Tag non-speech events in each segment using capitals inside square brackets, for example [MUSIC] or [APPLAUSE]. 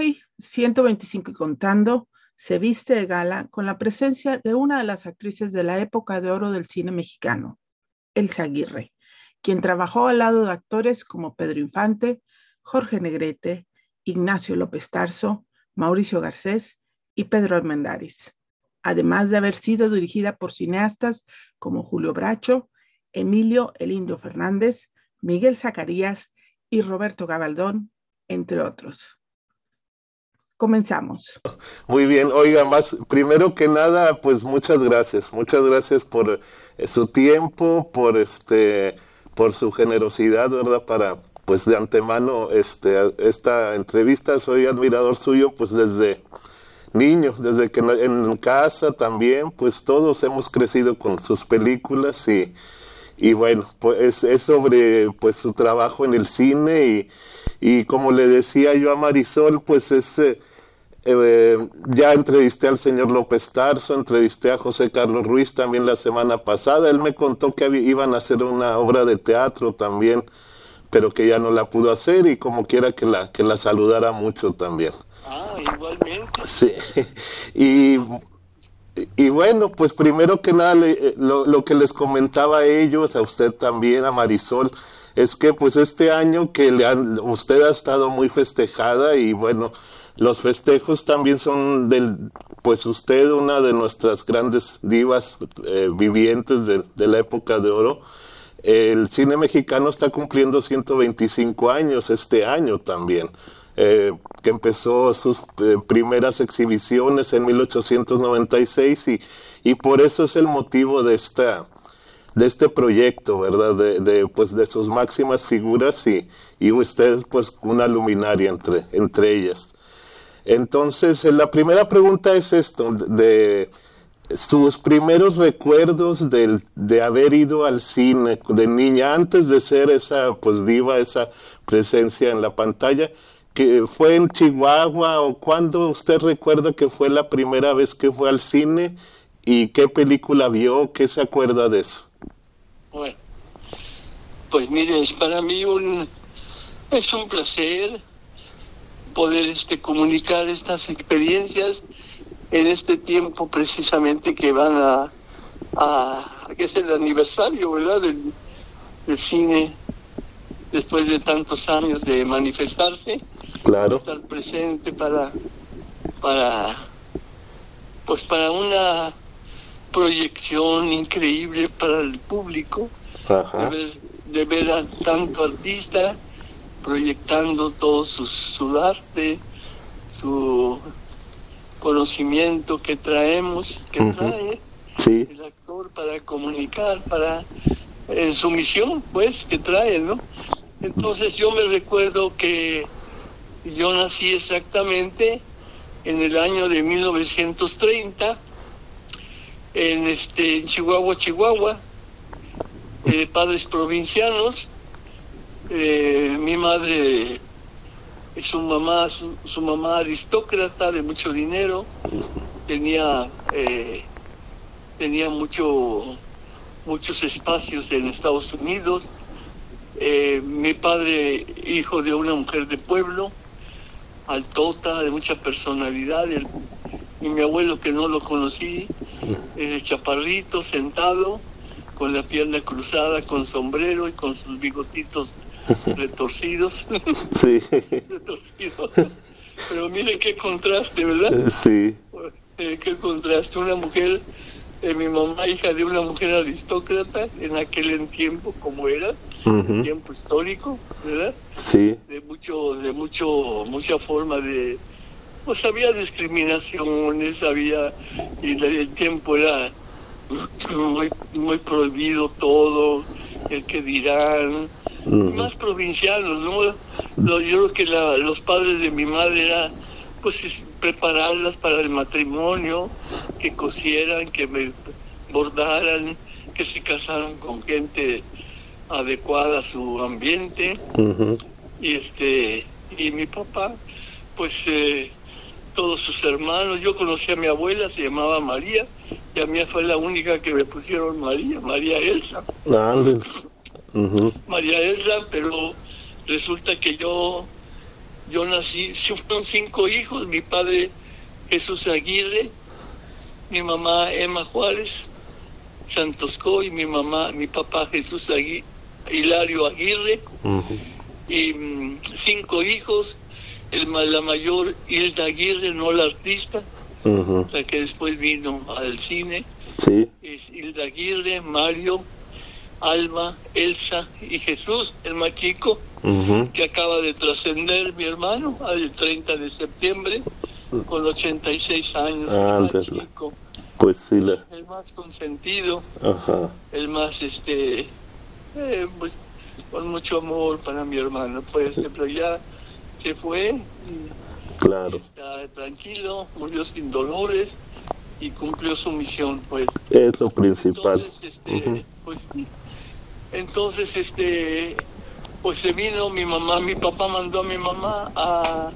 Hoy, 125 y contando, se viste de gala con la presencia de una de las actrices de la época de oro del cine mexicano, Elsa Aguirre, quien trabajó al lado de actores como Pedro Infante, Jorge Negrete, Ignacio López Tarso, Mauricio Garcés y Pedro Armendáriz, además de haber sido dirigida por cineastas como Julio Bracho, Emilio El Indio Fernández, Miguel Zacarías y Roberto Gabaldón, entre otros. Comenzamos. Muy bien, oiga, más, primero que nada, pues muchas gracias, muchas gracias por eh, su tiempo, por este, por su generosidad, ¿verdad? Para, pues de antemano, este, esta entrevista, soy admirador suyo, pues desde niño, desde que en casa también, pues todos hemos crecido con sus películas y, y bueno, pues es sobre pues su trabajo en el cine y, y como le decía yo a Marisol, pues es eh, eh, ya entrevisté al señor López Tarso, entrevisté a José Carlos Ruiz también la semana pasada. Él me contó que iban a hacer una obra de teatro también, pero que ya no la pudo hacer y como quiera que la, que la saludara mucho también. Ah, igualmente. Sí, [LAUGHS] y, y bueno, pues primero que nada, eh, lo, lo que les comentaba a ellos, a usted también, a Marisol, es que pues este año que le han, usted ha estado muy festejada y bueno, los festejos también son del, pues usted, una de nuestras grandes divas eh, vivientes de, la época de oro. El cine mexicano está cumpliendo 125 años este año también, eh, que empezó sus eh, primeras exhibiciones en 1896 y, y por eso es el motivo de esta de este proyecto, ¿verdad? De, de, pues de sus máximas figuras y, y usted pues una luminaria entre, entre ellas. Entonces, eh, la primera pregunta es esto, de sus primeros recuerdos de, de haber ido al cine de niña, antes de ser esa pues diva, esa presencia en la pantalla, que fue en Chihuahua o cuándo usted recuerda que fue la primera vez que fue al cine y qué película vio, qué se acuerda de eso. Bueno, pues mire, es para mí un, es un placer poder este, comunicar estas experiencias en este tiempo precisamente que van a, a que es el aniversario, ¿verdad? Del, cine después de tantos años de manifestarse, claro. estar presente para, para, pues para una proyección increíble para el público, De, ver, de ver a tanto artista proyectando todo su, arte, su conocimiento que traemos, que trae el actor para comunicar, para en su misión, pues, que trae, ¿no? Entonces yo me recuerdo que yo nací exactamente en el año de 1930 en este Chihuahua, Chihuahua, eh, padres provincianos, eh, mi madre su mamá, su, mamá aristócrata de mucho dinero, tenía eh, tenía mucho muchos espacios en Estados Unidos. Eh, mi padre, hijo de una mujer de pueblo, altota, de mucha personalidad, y mi abuelo que no lo conocí, es chaparrito, sentado, con la pierna cruzada, con sombrero y con sus bigotitos [LAUGHS] retorcidos. Sí. retorcidos. Pero mire qué contraste, ¿verdad? Eh, sí. Eh, qué contraste. Una mujer, eh, mi mamá, hija de una mujer aristócrata, en aquel tiempo como era, tiempo histórico, ¿verdad? Sí. De mucho, de mucho, mucha forma de, pues había discriminaciones, había, y el tiempo era [CLEARS THROAT] muy, muy prohibido todo, el que dirán, más provincianos, ¿no? yo creo que los padres de mi madre era pues prepararlas para el matrimonio, que cosieran, que me bordaran, que se casaran con gente adecuada a su ambiente. Y este y mi papá, pues eh, todos sus hermanos, yo conocí a mi abuela, se llamaba María, y a mí fue la única que me pusieron María, María Elsa. María Elsa, pero resulta que yo yo nací, fueron cinco hijos, mi padre Jesús Aguirre, mi mamá Emma Juárez, Santos Coy, mi mamá, mi papá Jesús Aguirre, Hilario Aguirre, y mm, cinco hijos, el, la mayor Hilda Aguirre, no la artista, la que después vino al cine, sí. es Hilda Aguirre, Mario, Alma, Elsa y Jesús, el más chico, que acaba de trascender mi hermano, el 30 de septiembre, con 86 años. Ah, el más chico. Pues sí, el más consentido, el más, este, eh, pues, con mucho amor para mi hermano, pues, pero ya se fue. claro. Está tranquilo, murió sin dolores y cumplió su misión, pues. Es lo principal. Entonces, este, pues, entonces, este, pues se vino mi mamá, mi papá mandó a mi mamá a,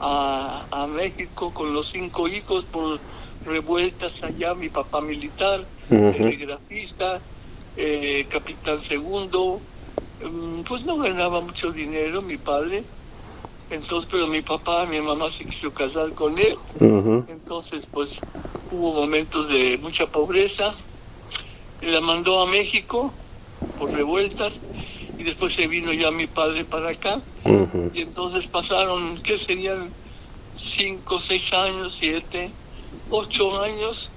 a, México con los cinco hijos por revueltas allá, mi papá militar, telegrafista, eh, capitán segundo, mm, pues no ganaba mucho dinero mi padre, entonces, pero mi papá, mi mamá se quiso casar con él, entonces pues hubo momentos de mucha pobreza, la mandó a México, por revueltas y después se vino ya mi padre para acá. Y entonces pasaron, ¿qué serían? Cinco, seis años, siete, ocho años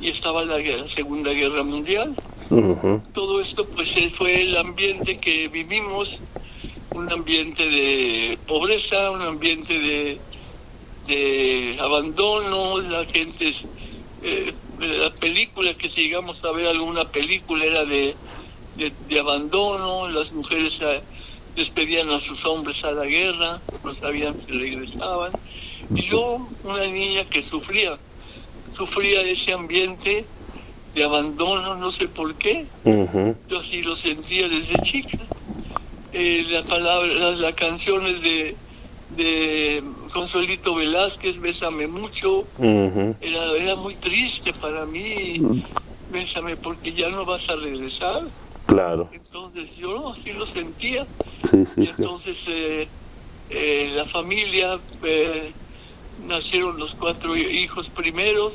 y estaba la, Segunda Guerra Mundial. Todo esto pues fue el ambiente que vivimos, un ambiente de pobreza, un ambiente de, de abandono, la gente, eh, la película que si llegamos a ver alguna película era de de, abandono, las mujeres eh, despedían a sus hombres a la guerra, no sabían si regresaban. Y yo, una niña que sufría, sufría ese ambiente de abandono, no sé por qué. Yo así lo sentía desde chica. Eh, las palabras, las, canciones de, de Consuelito Velázquez, Bésame mucho, era, era muy triste para mí. Bésame porque ya no vas a regresar. Claro. Entonces yo así lo sentía. Sí, sí, y entonces eh, eh, la familia, eh, nacieron los cuatro hijos primeros,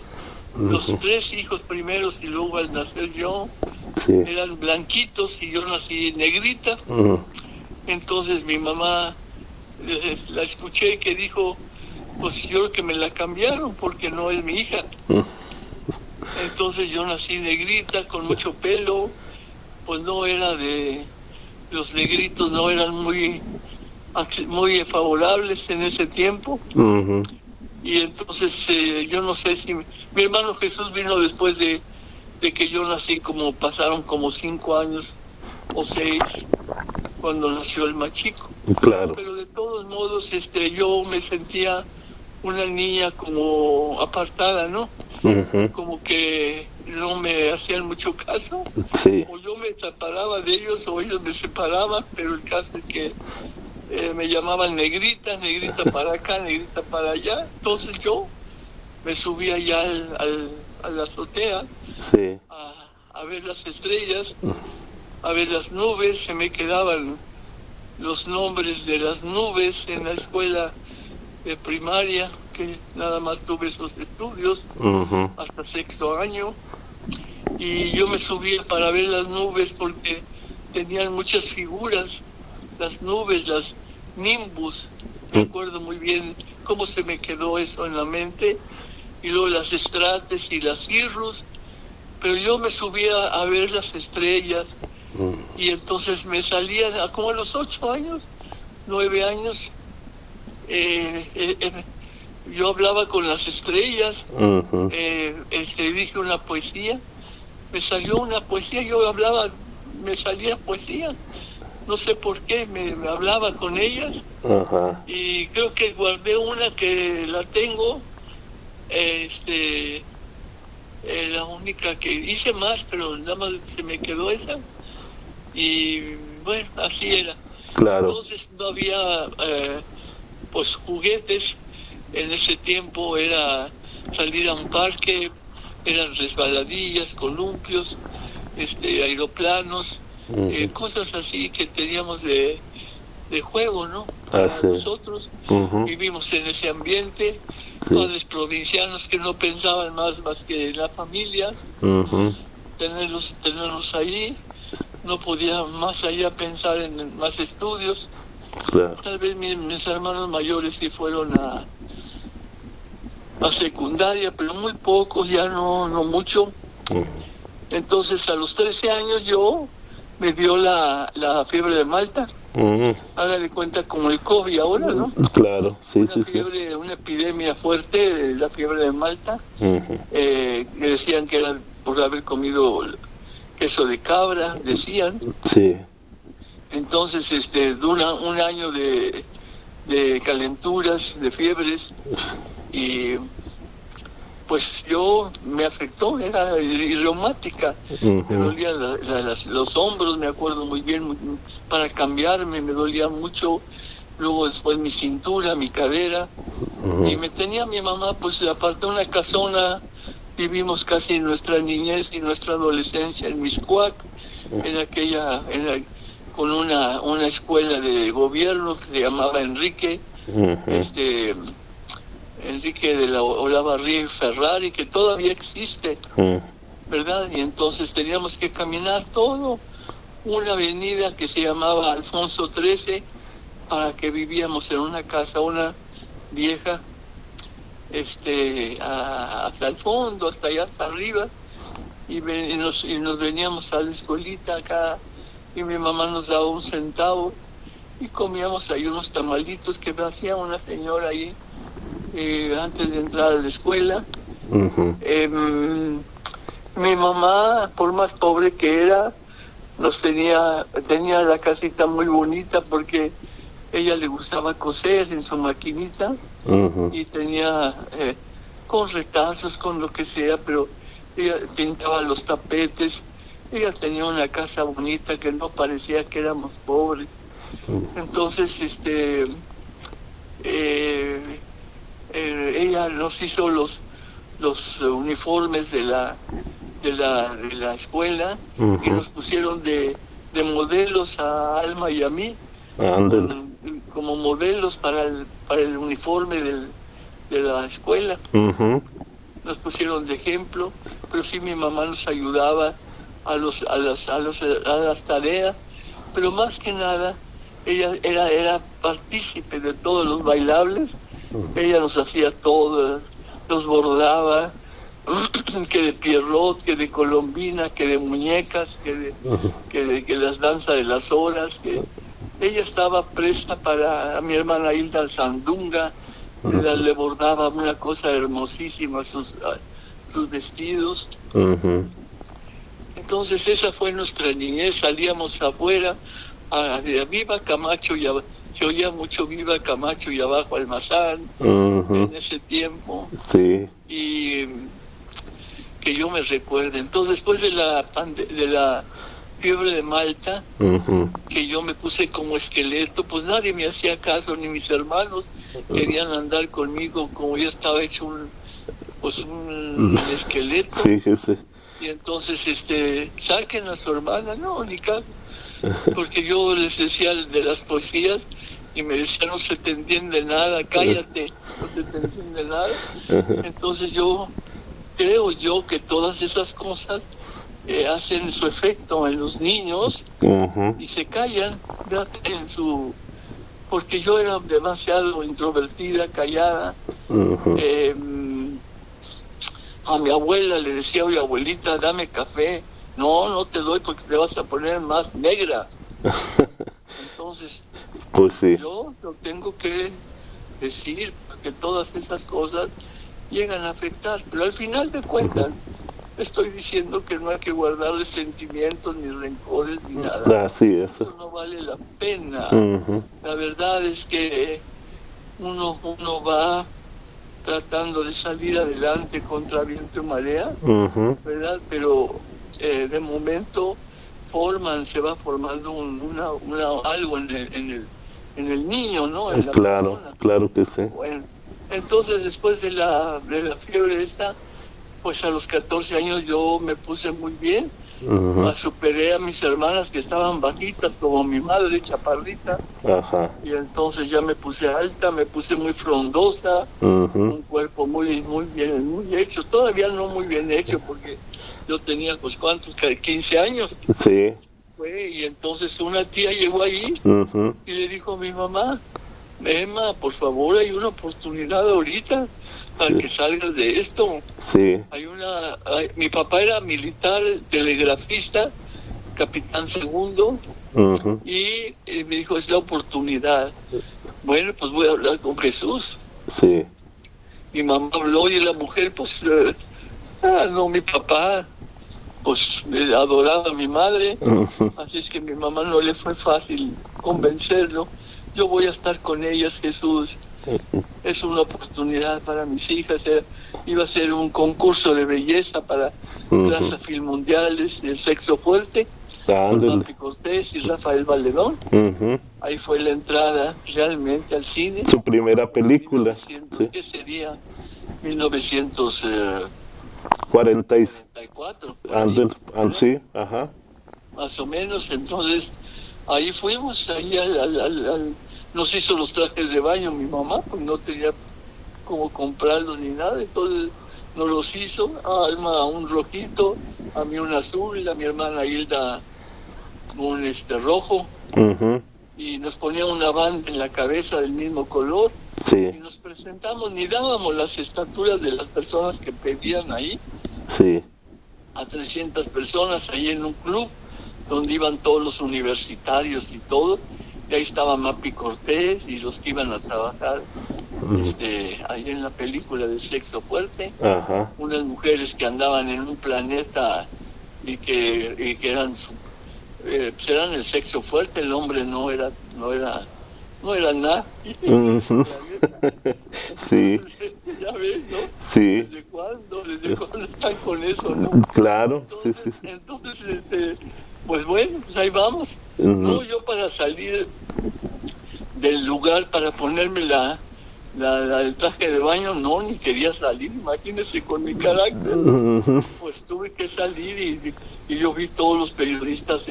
los tres hijos primeros y luego al nacer yo, eran blanquitos y yo nací negrita. Entonces mi mamá la escuché que dijo, pues yo creo que me la cambiaron porque no es mi hija. [LAUGHS] Entonces yo nací negrita, con mucho pelo, pues no era de los negritos no eran muy muy favorables en ese tiempo. Y entonces eh, yo no sé si mi hermano Jesús vino después de, que yo nací como pasaron como cinco años o seis cuando nació el más chico. Claro. Pero de todos modos este yo me sentía una niña como apartada no como que no me hacían mucho caso. O yo me separaba de ellos o ellos me separaban, pero el caso es que eh, me llamaban negrita, negrita [LAUGHS] para acá, negrita para allá. Entonces yo me subía allá al, a la azotea a, ver las estrellas, a ver las nubes, se me quedaban los nombres de las nubes en la escuela de primaria, que nada más tuve esos estudios hasta sexto año. Y yo me subía para ver las nubes porque tenían muchas figuras, las nubes, las nimbus, me acuerdo muy bien cómo se me quedó eso en la mente, y luego las estrates y las irrus, pero yo me subía a ver las estrellas y entonces me salía como a los ocho años, nueve años, eh, eh, eh, yo hablaba con las estrellas, este, dije una poesía me salió una poesía, yo hablaba, me salía poesía, no sé por qué, me, hablaba con ellas y creo que guardé una que la tengo, este, la única que hice más, pero nada más se me quedó esa y bueno, así era. Claro. Entonces no había eh, pues juguetes, en ese tiempo era salir a un parque, eran resbaladillas, columpios, este, aeroplanos, eh, cosas así que teníamos de, de juego, ¿no? para nosotros. Vivimos en ese ambiente, padres provincianos que no pensaban más más que en la familia, tenerlos, tenerlos ahí, no podían más allá pensar en más estudios. Tal vez mis, hermanos mayores sí fueron a, a secundaria, pero muy pocos, ya no, no mucho. Entonces a los 13 años yo me dio la, la fiebre de Malta. Haga de cuenta como el COVID ahora, ¿no? Claro, sí, una sí, fiebre, Una epidemia fuerte, la fiebre de Malta. eh, decían que era por haber comido queso de cabra, decían. Sí. Entonces, este, dura un año de, de calenturas, de fiebres, y pues yo me afectó, era reumática, me dolían los hombros, me acuerdo muy bien, para cambiarme me dolía mucho, luego después mi cintura, mi cadera, y me tenía mi mamá, pues aparte una casona, vivimos casi nuestra niñez y nuestra adolescencia en Miscuac, en aquella, en con una, una escuela de gobierno que se llamaba Enrique, este Enrique de la Olavarría Ferrari, que todavía existe, ¿verdad? Y entonces teníamos que caminar todo una avenida que se llamaba Alfonso XIII, para que vivíamos en una casa, una vieja, este, hasta el fondo, hasta allá, hasta arriba, y, nos, y nos veníamos a la escuelita acá, y mi mamá nos daba un centavo, y comíamos ahí unos tamalitos que me hacía una señora ahí eh, antes de entrar a la escuela. Em, mi mamá, por más pobre que era, nos tenía, tenía la casita muy bonita porque ella le gustaba coser en su maquinita y tenía eh, con retazos, con lo que sea, pero ella pintaba los tapetes. Ella tenía una casa bonita que no parecía que éramos pobres. Entonces, este, eh, eh, ella nos hizo los los uniformes de la de la, de la escuela y nos pusieron de, de, modelos a Alma y a mí como, modelos para el, para el uniforme del, de la escuela. Nos pusieron de ejemplo pero sí mi mamá nos ayudaba a los a los a, los, a las tareas pero más que nada ella era era partícipe de todos los bailables. Ella nos hacía todo, nos bordaba, [CLEARS THROAT] que de pierrot, que de colombina, que de muñecas, que de, que de que las danzas de las horas, que ella estaba presta para a mi hermana Hilda Sandunga, le, bordaba una cosa hermosísima sus, sus vestidos. Entonces esa fue nuestra niñez, salíamos afuera, a, a Viva Camacho y a, se oía mucho Viva Camacho y abajo Almazán en ese tiempo. Sí. Y que yo me recuerde. Entonces, después de la, de la fiebre de Malta, que yo me puse como esqueleto, pues nadie me hacía caso, ni mis hermanos querían andar conmigo, como yo estaba hecho un, pues un, esqueleto. Fíjese. Y entonces, este, saquen a su hermana, no, ni caso. [LAUGHS] Porque yo les decía de las poesías, y me decía no se te entiende nada, cállate, no se te entiende nada. Entonces yo creo yo que todas esas cosas eh, hacen su efecto en los niños y se callan en su porque yo era demasiado introvertida, callada. Em, a mi abuela le decía, oye abuelita, dame café. No, no te doy porque te vas a poner más negra. [LAUGHS] Entonces, pues yo lo tengo que decir, porque todas esas cosas llegan a afectar. Pero al final de cuentas, estoy diciendo que no hay que guardarle sentimientos, ni rencores, ni nada. Así es. Eso no vale la pena. La verdad es que uno, uno va tratando de salir adelante contra viento y marea, ¿verdad? Pero eh, de momento forman, se va formando una, algo en el, en el, en el niño, ¿no? claro, claro que sí. Bueno, entonces después de la, de la fiebre esta, pues a los 14 años yo me puse muy bien, superé a mis hermanas que estaban bajitas, como mi madre, chaparrita. Y entonces ya me puse alta, me puse muy frondosa, un cuerpo muy, muy bien, muy hecho. Todavía no muy bien hecho, porque yo tenía, pues, ¿cuántos? 15 años. Sí. y entonces una tía llegó ahí y le dijo a mi mamá, Emma, por favor, hay una oportunidad ahorita para que salgas de esto. Sí. Hay una, mi papá era militar, telegrafista, capitán segundo, y me dijo, es la oportunidad. Bueno, pues voy a hablar con Jesús. Sí. Mi mamá habló y la mujer, pues, eh, ah, no, mi papá, pues, adoraba a mi madre, así es que mi mamá no le fue fácil convencerlo. Yo voy a estar con ellas, Jesús [LAUGHS] es una oportunidad para mis hijas. Iba a ser un concurso de belleza para plazas film mundiales del sexo fuerte. Papi Cortés y Rafael Valedón. Ahí fue la entrada realmente al cine. Su primera película. ¿Qué sería? 1944. Eh, sí, ajá. Más o menos. Entonces, ahí fuimos, ahí al nos hizo los trajes de baño mi mamá, pues no tenía cómo comprarlos ni nada, entonces nos los hizo, a Alma un rojito, a mí un azul, a mi hermana Hilda un este rojo, y nos ponía una banda en la cabeza del mismo color, y nos presentamos, ni dábamos las estaturas de las personas que pedían ahí, sí. a 300 personas ahí en un club, donde iban todos los universitarios y todo, y ahí estaba Mapi Cortés y los que iban a trabajar este, ahí en la película de Sexo Fuerte, unas mujeres que andaban en un planeta y que, y que eran, eh, pues eran el sexo fuerte, el hombre no era, no era, no era nada. [LAUGHS] sí. ya ves, ¿no? Sí. ¿Desde cuándo? ¿Desde cuándo están con eso, no? Claro, entonces, sí, sí. Entonces, este, pues bueno, pues ahí vamos. No, yo para salir del lugar, para ponerme la, la, el traje de baño, no, ni quería salir, imagínese con mi carácter. Pues tuve que salir y, y, yo vi todos los periodistas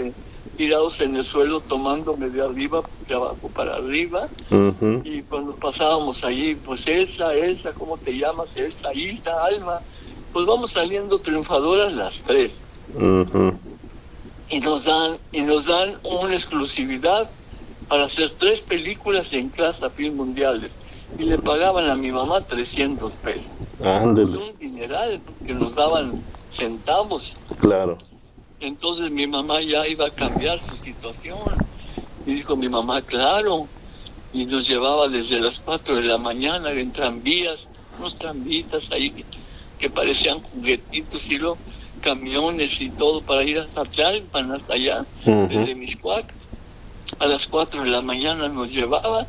tirados en el suelo tomándome de arriba, de abajo para arriba. Y cuando pasábamos allí, pues Elsa, Elsa, ¿cómo te llamas? Elsa, Hilda, Alma. Pues vamos saliendo triunfadoras las tres y nos dan y nos dan una exclusividad para hacer tres películas en Clase Film Mundiales y le pagaban a mi mamá 300 pesos. Es un dineral que nos daban centavos. Claro. Entonces mi mamá ya iba a cambiar su situación. Y dijo mi mamá, claro. Y nos llevaba desde las 4 de la mañana en tranvías, unos tranvitas ahí que, que parecían juguetitos y luego camiones y todo para ir hasta Tlalpan, hasta allá, desde Miscuac. A las 4 de la mañana nos llevaba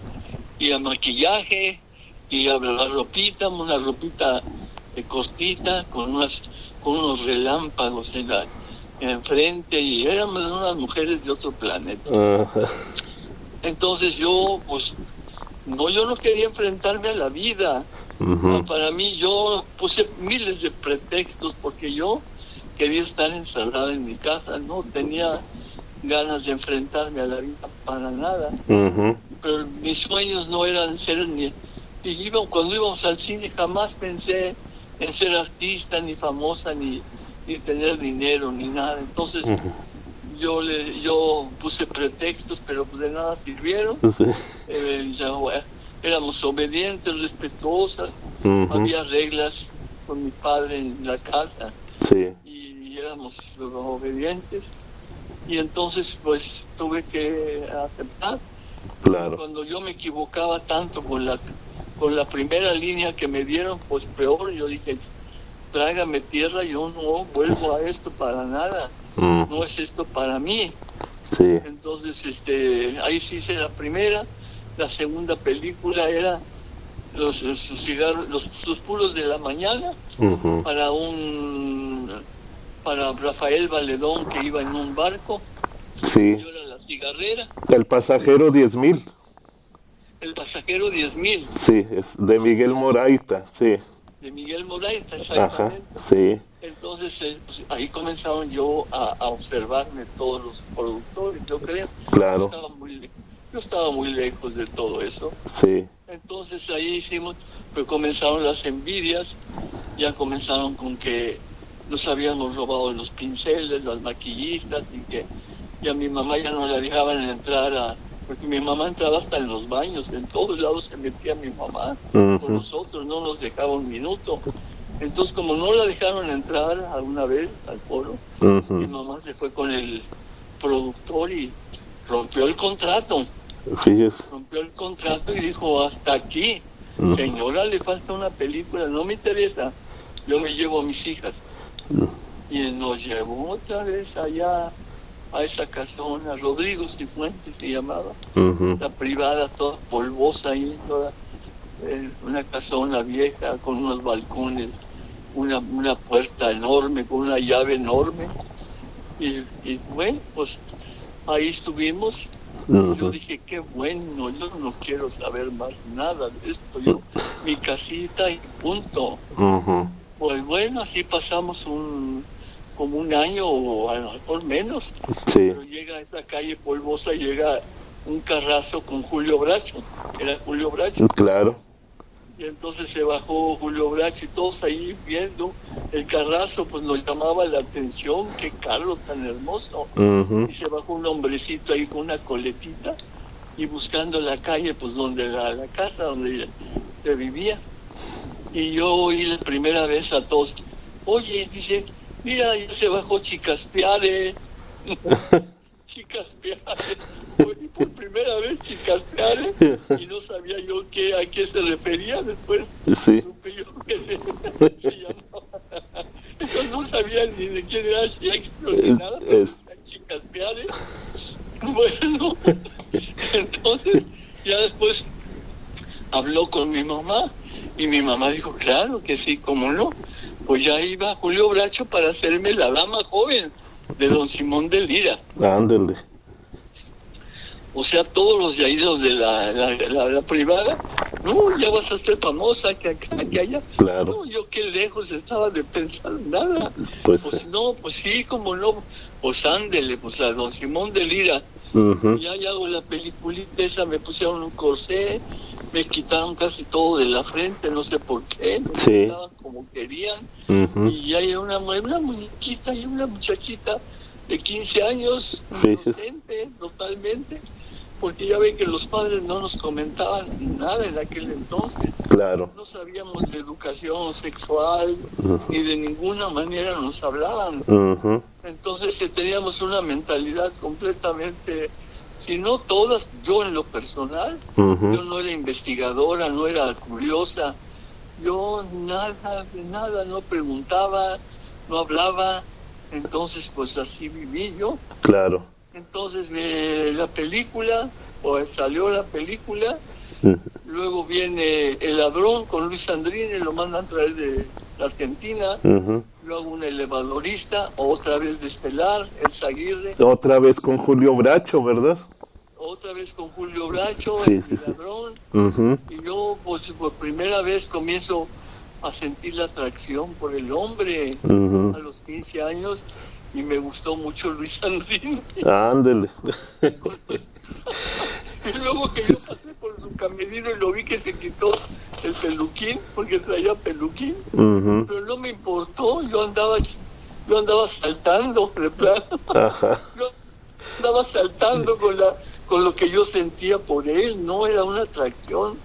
y a maquillaje y a la ropita, una ropita de cortita con unas con unos relámpagos en la enfrente y éramos unas mujeres de otro planeta. Entonces yo pues no yo no quería enfrentarme a la vida. Para mí yo puse miles de pretextos porque yo quería estar encerrada en mi casa, no tenía ganas de enfrentarme a la vida para nada. Pero mis sueños no eran ser ni... Y cuando íbamos al cine jamás pensé en ser artista, ni famosa, ni, ni tener dinero, ni nada. Entonces yo le yo puse pretextos, pero pues de nada sirvieron. Eh, éramos obedientes, respetuosas, había reglas con mi padre en la casa. Sí éramos obedientes y entonces pues tuve que aceptar. Claro. Cuando yo me equivocaba tanto con la con la primera línea que me dieron, pues peor, yo dije, trágame tierra, yo no vuelvo a esto para nada, mm. no es esto para mí. Sí. Entonces, este, ahí sí hice la primera, la segunda película era los, cigarros, los susurros de la mañana para un para Rafael Valedón que iba en un barco. Sí. La cigarrera. El pasajero 10.000. El pasajero 10.000. Sí, es de Miguel Moraita, sí. de Miguel Moraes, exactamente. sí. Entonces eh, pues, ahí comenzaron yo a, observarme todos los productores, yo creo. Claro. Yo estaba, muy, yo estaba muy lejos de todo eso. Sí. Entonces ahí hicimos, pero comenzaron las envidias, ya comenzaron con que nos habíamos robado los pinceles, las maquillistas, y que y a mi mamá ya no la dejaban entrar a, porque mi mamá entraba hasta en los baños, en todos lados se metía mi mamá, con nosotros no nos dejaba un minuto. Entonces, como no la dejaron entrar alguna vez al foro, mi mamá se fue con el productor y rompió el contrato. Fíjese. Rompió el contrato y dijo, hasta aquí, señora, le falta una película, no me interesa, yo me llevo a mis hijas. Y nos llevó otra vez allá a esa casona, Rodrigo Cifuentes se llamaba, la privada toda polvosa ahí, toda eh, una casona vieja con unos balcones una, una puerta enorme, con una llave enorme. Y, bueno, pues ahí estuvimos. Yo dije, qué bueno, yo no quiero saber más nada de esto. Yo, [LAUGHS] mi casita y punto. Pues bueno, así pasamos un como un año o a lo mejor menos. Pero llega a esa calle polvosa, llega un carrazo con Julio Bracho, era Julio Bracho. Claro y entonces se bajó Julio Bracho y todos ahí viendo el carrazo, pues nos llamaba la atención, qué carro tan hermoso. Y se bajó un hombrecito ahí con una coletita y buscando la calle, pues donde la, la casa donde se vivía. Y yo oí la primera vez a todos, oye, dice, mira, ya se bajó Chicaspeare. [LAUGHS] Chicaspeare por primera vez chicaspear y no sabía yo qué, a qué se refería después. Sí. yo que [LAUGHS] se, llamaba. Yo no sabía ni de quién era Shakespeare ni nada. Es... Chicaspeare. Bueno, [LAUGHS] entonces ya después habló con mi mamá y mi mamá dijo, claro que sí, cómo no. Pues ya iba Julio Bracho para hacerme la dama joven de don Simón de Lira. Ándale o sea, todos los yaídos de la, la, privada, no, ya vas a ser famosa, que acá, que allá. Claro. No, yo qué lejos estaba de pensar nada. Pues, pues no, pues sí, como no, pues ándele, pues a don Simón de Lira. Ya, ya hago la peliculita esa, me pusieron un corsé, me quitaron casi todo de la frente, no sé por qué, me sí. como querían. Y ya hay una, una muñequita y una muchachita de 15 años, inocente totalmente porque ya ven que los padres no nos comentaban nada en aquel entonces. Claro. No sabíamos de educación sexual y de ninguna manera nos hablaban. Entonces eh, teníamos una mentalidad completamente, si no todas, yo en lo personal, yo no era investigadora, no era curiosa, yo nada, de nada, no preguntaba, no hablaba, entonces pues así viví yo. Claro entonces la película, o salió la película, luego viene El ladrón con Luis Andrini, lo mandan a traer de la Argentina, luego un elevadorista, otra vez de Estelar, El Zaguirre. Otra vez con Julio Bracho, ¿verdad? Otra vez con Julio Bracho, El Ladrón. Y yo, pues, por primera vez comienzo a sentir la atracción por el hombre a los 15 años y me gustó mucho Luis [LAUGHS] Andrini. Ándele. y luego que yo pasé por su camerino y lo vi que se quitó el peluquín, porque traía peluquín, pero no me importó, yo andaba yo andaba saltando de plano. Yo andaba saltando con la con lo que yo sentía por él, no era una atracción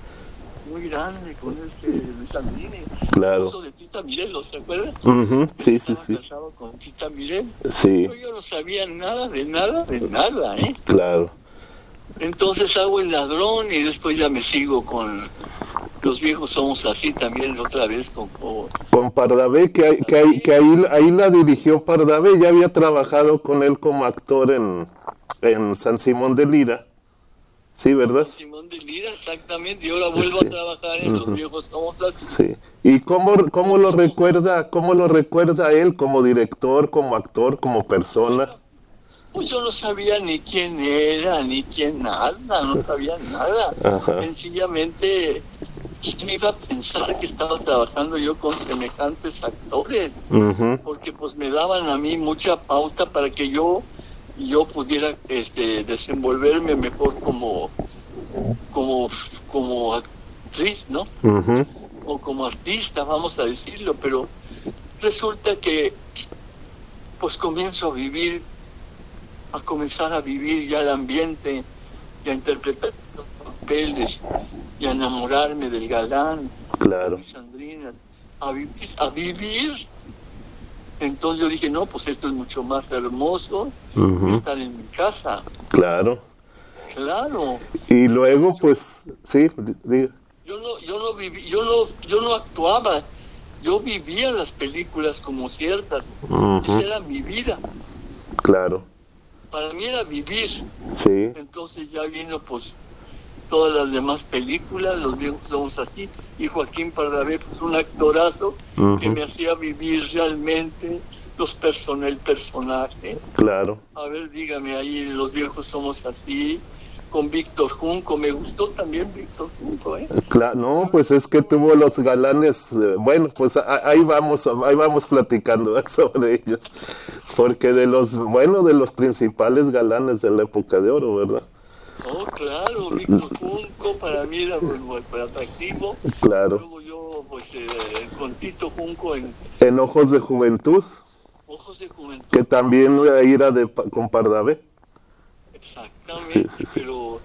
muy grande con este Luis Andrini. Claro. de Tita Mirel, ¿se acuerdan? Sí, sí, sí. casado con Tita Mirel. Sí. Pero yo no sabía nada, de nada, de nada, ¿eh? Claro. Entonces hago el ladrón y después ya me sigo con los viejos somos así también otra vez con con Pardavé que, que, que ahí, ahí la dirigió Pardavé ya había trabajado con él como actor en, en San Simón de Lira Sí, ¿verdad? Simón de Lira, exactamente. Y ahora vuelvo a trabajar en Los Viejos Somos Así. Sí. ¿Y cómo, cómo lo recuerda, cómo lo recuerda él como director, como actor, como persona? Pues yo no sabía ni quién era, ni quién nada, no sabía nada. Sencillamente me iba a pensar que estaba trabajando yo con semejantes actores? Porque pues me daban a mí mucha pauta para que yo yo pudiera este, desenvolverme mejor como como como actriz, ¿no? O como artista, vamos a decirlo, pero resulta que pues comienzo a vivir a comenzar a vivir ya el ambiente y a interpretar los papeles y a enamorarme del galán, claro. de Sandrina, a vivir, a vivir. Entonces yo dije, no, pues esto es mucho más hermoso que estar en mi casa. Claro. Claro. Y luego, pues, sí, diga. Yo no, yo no viví, yo no, yo no actuaba, yo vivía las películas como ciertas. Esa era mi vida. Claro para mí era vivir. Sí. Entonces ya vino pues todas las demás películas, los viejos somos así, y Joaquín Pardavé pues un actorazo que me hacía vivir realmente los person el personaje. Claro. A ver, dígame ahí, los viejos somos así, con Víctor Junco. Me gustó también Víctor Junco, ¿eh? Claro, no, pues es que tuvo los galanes. Eh, bueno, pues ahí vamos, ahí vamos platicando [LAUGHS] sobre ellos. Porque de los, bueno, de los principales galanes de la época de oro, ¿verdad? Oh, claro, Víctor Junco para mí era muy, atractivo. Claro. Luego yo, pues, eh, con Tito Junco en... En Ojos de Juventud. Ojos de Juventud. Que también era de, con Pardavé. Exactamente, pero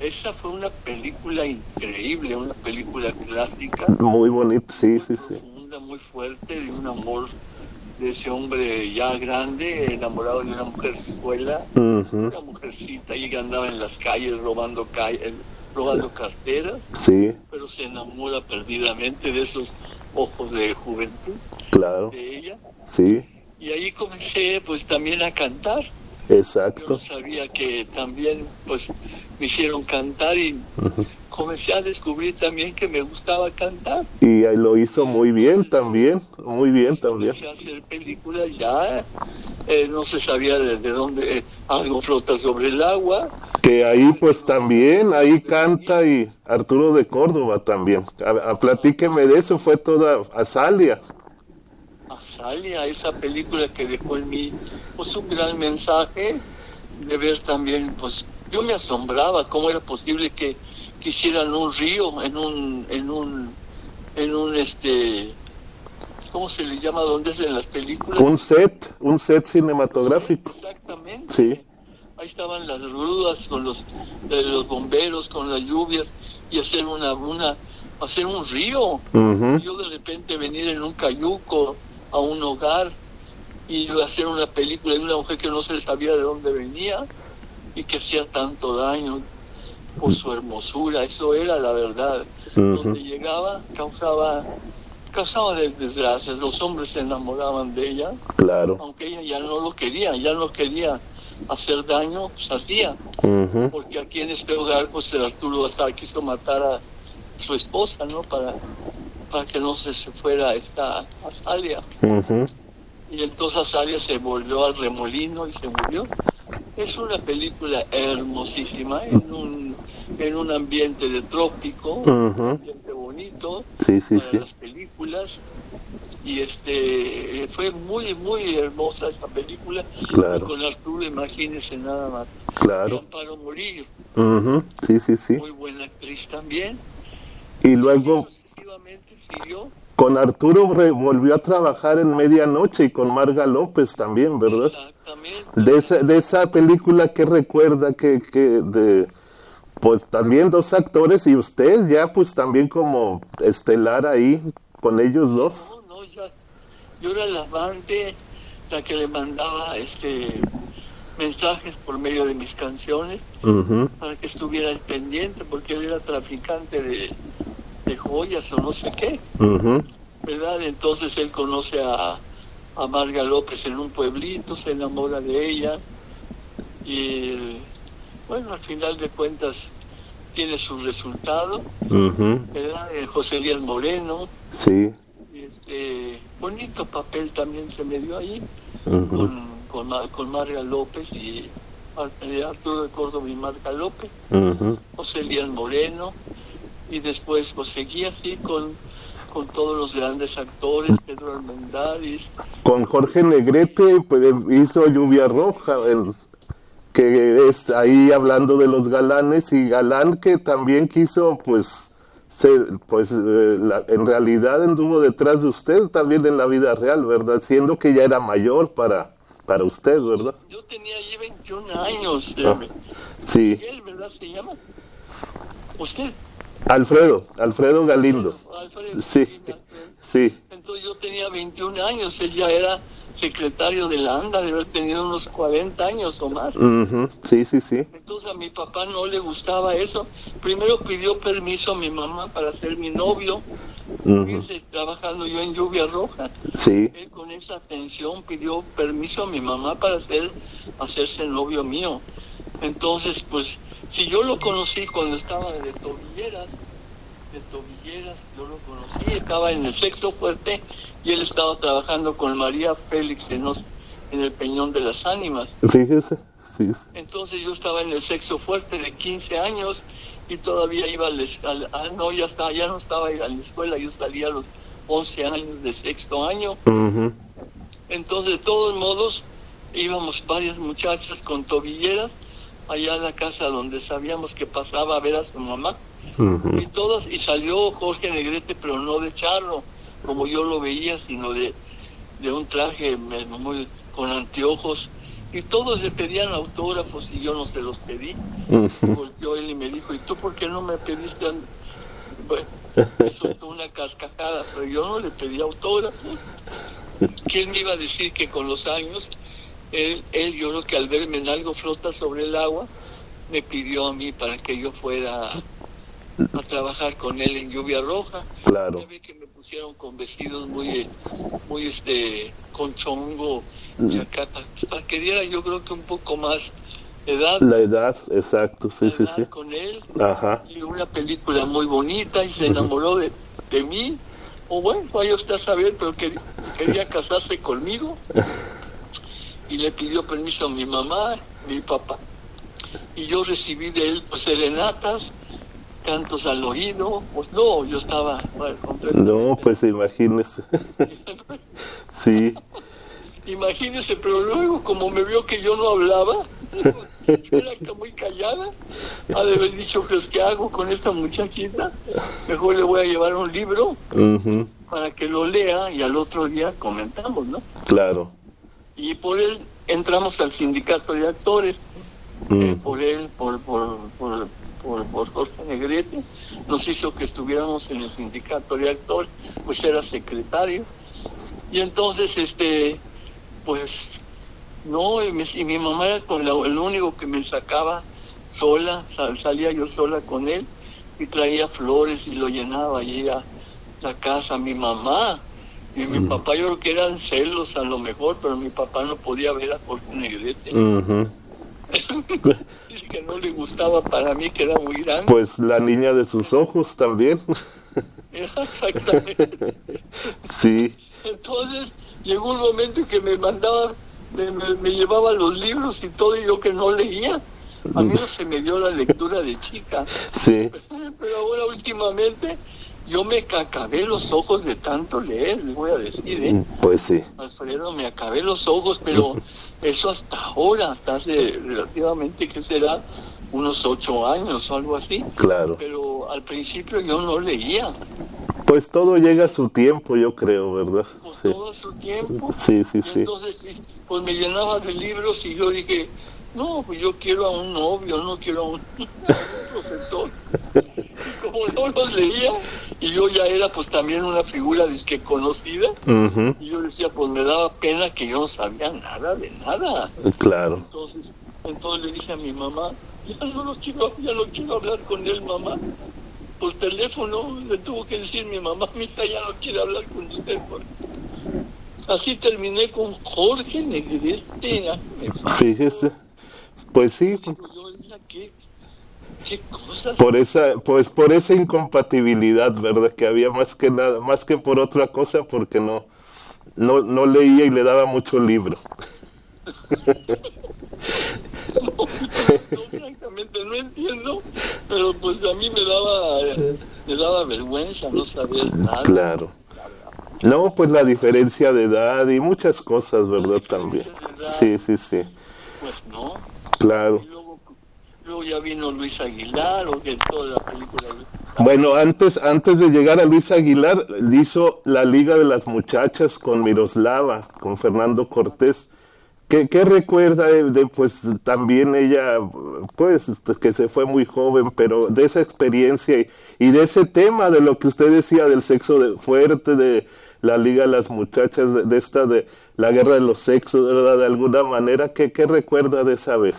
esa fue una película increíble, una película clásica. Muy bonita, sí, sí, sí. Muy fuerte, de un amor de ese hombre ya grande, enamorado de una mujerzuela, una mujercita y que andaba en las calles robando calles, robando carteras, sí. pero se enamora perdidamente de esos ojos de juventud claro. de ella. Sí. Y ahí comencé pues también a cantar. Exacto. Yo sabía que también pues me hicieron cantar y comencé a descubrir también que me gustaba cantar. Y lo hizo muy bien también, muy bien también. Comencé a hacer películas ya, eh, no se sabía de, dónde eh, algo flota sobre el agua. Que ahí pues también, ahí canta y Arturo de Córdoba también. A, platíqueme de eso, fue toda Azalia. Azalia, esa película que dejó en mí pues un gran mensaje de ver también, pues yo me asombraba cómo era posible que, quisieran un río en un, en un, en un este, ¿cómo se le llama? ¿Dónde es en las películas? Un set, un set cinematográfico. Exactamente. Sí. Ahí estaban las rudas con los, los bomberos, con las lluvias y hacer una, una, hacer un río. Yo de repente venir en un cayuco a un hogar y hacer una película de una mujer que no se sabía de dónde venía y que hacía tanto daño por su hermosura, eso era la verdad. Donde llegaba causaba causaba desgracias, los hombres se enamoraban de ella, claro. aunque ella ya no lo quería, ya no quería hacer daño, pues hacía, porque aquí en este hogar pues el Arturo hasta quiso matar a su esposa, ¿no? Para, para que no se, fuera esta Azalia y entonces Azalia se volvió al remolino y se murió. Es una película hermosísima en un, en un ambiente de trópico, un ambiente bonito sí, sí, para las películas. Y este fue muy muy hermosa esa película. Claro. con Arturo imagínese nada más. Claro. Y Amparo Murillo sí sí sí. Muy buena actriz también. Y luego con Arturo volvió a trabajar en Medianoche y con Marga López también, ¿verdad? Exactamente. De esa, de esa película que recuerda que, que de pues también dos actores y usted ya pues también como estelar ahí con ellos dos. No, no, ya, yo era la amante, la que le mandaba este mensajes por medio de mis canciones para que estuviera al pendiente porque él era traficante de de joyas o no sé qué. ¿Verdad? Entonces él conoce a, a Marga López en un pueblito, se enamora de ella y bueno, al final de cuentas tiene su resultado, ¿verdad? José Elías Moreno. Sí. Este, bonito papel también se me dio ahí con, con, con, Marga López y Arturo de Córdoba y Marga López. José Elías Moreno y después pues seguí así con, con todos los grandes actores, Pedro Armendáriz. Con Jorge Negrete pues, hizo Lluvia Roja, el, que es ahí hablando de los galanes, y Galán que también quiso pues ser, pues eh, en realidad anduvo detrás de usted también en la vida real, ¿verdad? Siendo que ya era mayor para, para usted, ¿verdad? Yo tenía allí 21 años. Ah, sí. ¿Él, verdad, se llama? ¿Usted? Alfredo, Alfredo Galindo. Alfredo, sí, sí. Entonces yo tenía 21 años, él ya era secretario de la ANDA, de haber tenido unos 40 años o más. Sí, sí, sí. Entonces a mi papá no le gustaba eso. Primero pidió permiso a mi mamá para ser mi novio. trabajando yo en Lluvia Roja. Sí. Él con esa atención pidió permiso a mi mamá para hacer, hacerse novio mío. Entonces, pues, si yo lo conocí cuando estaba de tobilleras, de tobilleras, yo lo conocí, estaba en el sexto fuerte y él estaba trabajando con María Félix en, en el Peñón de las Ánimas. Fíjese, sí. Entonces yo estaba en el sexo fuerte de 15 años y todavía iba al, al, no, ya, estaba, ya no estaba en la escuela, yo salía a los 11 años de sexto año. Entonces, de todos modos, íbamos varias muchachas con tobilleras allá a la casa donde sabíamos que pasaba a ver a su mamá. Y todas, y salió Jorge Negrete, pero no de charro, como yo lo veía, sino de, de un traje muy, con anteojos. Y todos le pedían autógrafos y yo no se los pedí. Volteó él y me dijo, ¿y tú por qué no me pediste? Bueno, soltó una cascajada, pero yo no le pedí autógrafos. Que él me iba a decir que con los años, él, él yo creo que al verme en algo flota sobre el agua, me pidió a mí para que yo fuera a trabajar con él en lluvia roja. Claro. que me pusieron con vestidos muy, muy este, con chongo y acá para, que diera yo creo que un poco más edad. La edad, exacto, sí, sí, sí. Con él. Ajá. Y una película muy bonita y se enamoró de, de mí. O bueno, vaya usted a saber, pero que, quería casarse conmigo. [LAUGHS] Y le pidió permiso a mi mamá, mi papá. Y yo recibí de él pues serenatas cantos al oído, pues no, yo estaba No, pues imagínese. [LAUGHS] sí. Imagínese, pero luego como me vio que yo no hablaba, yo [LAUGHS] era muy callada, ha de haber dicho, pues, ¿qué hago con esta muchachita? Mejor le voy a llevar un libro para que lo lea y al otro día comentamos, ¿no? Claro. Y por él entramos al sindicato de actores, eh, por él, por, por, por por, Jorge Negrete, nos hizo que estuviéramos en el sindicato de actores, pues era secretario. Y entonces, este, pues, no, y mi, mamá era con el único que me sacaba sola, salía yo sola con él y traía flores y lo llenaba allí a la casa, mi mamá. Y mi papá yo creo que eran celos a lo mejor, pero mi papá no podía ver a Jorge Negrete. [LAUGHS] Dice que no le gustaba para mí, que era muy grande. Pues la niña de sus ojos también. [LAUGHS] Exactamente. Sí. Entonces llegó un momento en que me mandaba, me, llevaba los libros y todo, y yo que no leía. A mí no se me dio la lectura de chica. Sí. [LAUGHS] Pero ahora últimamente yo me acabé los ojos de tanto leer, les voy a decir, ¿eh? Pues sí. Alfredo, me acabé los ojos, pero [LAUGHS] eso hasta ahora, hasta hace relativamente, que será? Unos ocho años o algo así. Claro. Pero al principio yo no leía. Pues todo llega a su tiempo, yo creo, ¿verdad? Pues todo a su tiempo. Sí, sí, sí. Entonces, pues me llenaba de libros y yo dije, no, pues yo quiero a un novio, no quiero [LAUGHS] a un, profesor. Y como no los leía, y yo ya era pues también una figura que conocida, y yo decía, pues me daba pena que yo no sabía nada de nada. Claro. Entonces, entonces le dije a mi mamá, ya no lo quiero, ya no quiero hablar con él, mamá. Por teléfono le tuvo que decir mi mamá, [LAUGHS] mira, ya no quiere hablar con usted. Así terminé con Jorge Negrete. Fíjese. Pues sí. Por esa, pues por esa incompatibilidad, ¿verdad? Que había más que nada, más que por otra cosa, porque no, no, no leía y le daba mucho libro. [LAUGHS] no, francamente no entiendo, pero pues a mí me daba, me daba vergüenza no saber nada. Claro. No, pues la diferencia de edad y muchas cosas, ¿verdad? También. Sí, sí, sí. Pues no. Claro. luego, ya vino Luis Aguilar, o que toda la película. Bueno, antes, antes de llegar a Luis Aguilar, hizo La Liga de las Muchachas con Miroslava, con Fernando Cortés. ¿Qué, qué recuerda de, pues también ella, pues que se fue muy joven, pero de esa experiencia y, y de ese tema de lo que usted decía del sexo de, fuerte, de la Liga de las Muchachas, de, esta de la guerra de los sexos, ¿verdad? De alguna manera, ¿qué, qué recuerda de esa vez?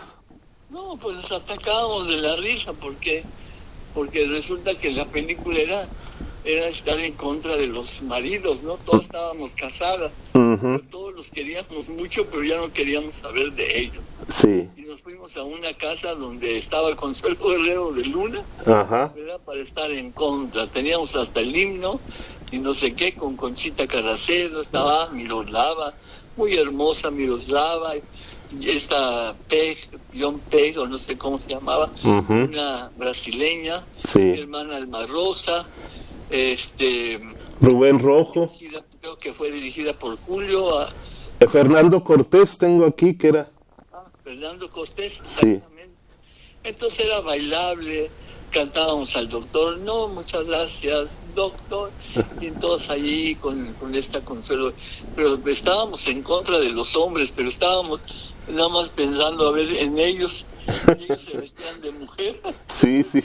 No, pues nos atacábamos de la risa porque porque resulta que la película era era estar en contra de los maridos, ¿no? Todos estábamos casadas, todos los queríamos mucho, pero ya no queríamos saber de ellos. Sí. Y nos fuimos a una casa donde estaba Consuelo Guerrero de Luna, Ajá. para estar en contra. Teníamos hasta el himno y no sé qué, con Conchita Caracedo, estaba Miroslava, muy hermosa Miroslava, y esta Peg, John Peg, o no sé cómo se llamaba, una brasileña, mi hermana Alma Rosa, este Rubén Rojo. creo que fue dirigida por Julio. A, eh, Fernando Cortés tengo aquí que era. Ah, Fernando Cortés, Sí. Entonces era bailable, cantábamos al doctor, no, muchas gracias, doctor, y todos allí con, con esta consuelo. Pero estábamos en contra de los hombres, pero estábamos nada más pensando a ver en ellos, ellos se vestían de mujer. Sí, sí.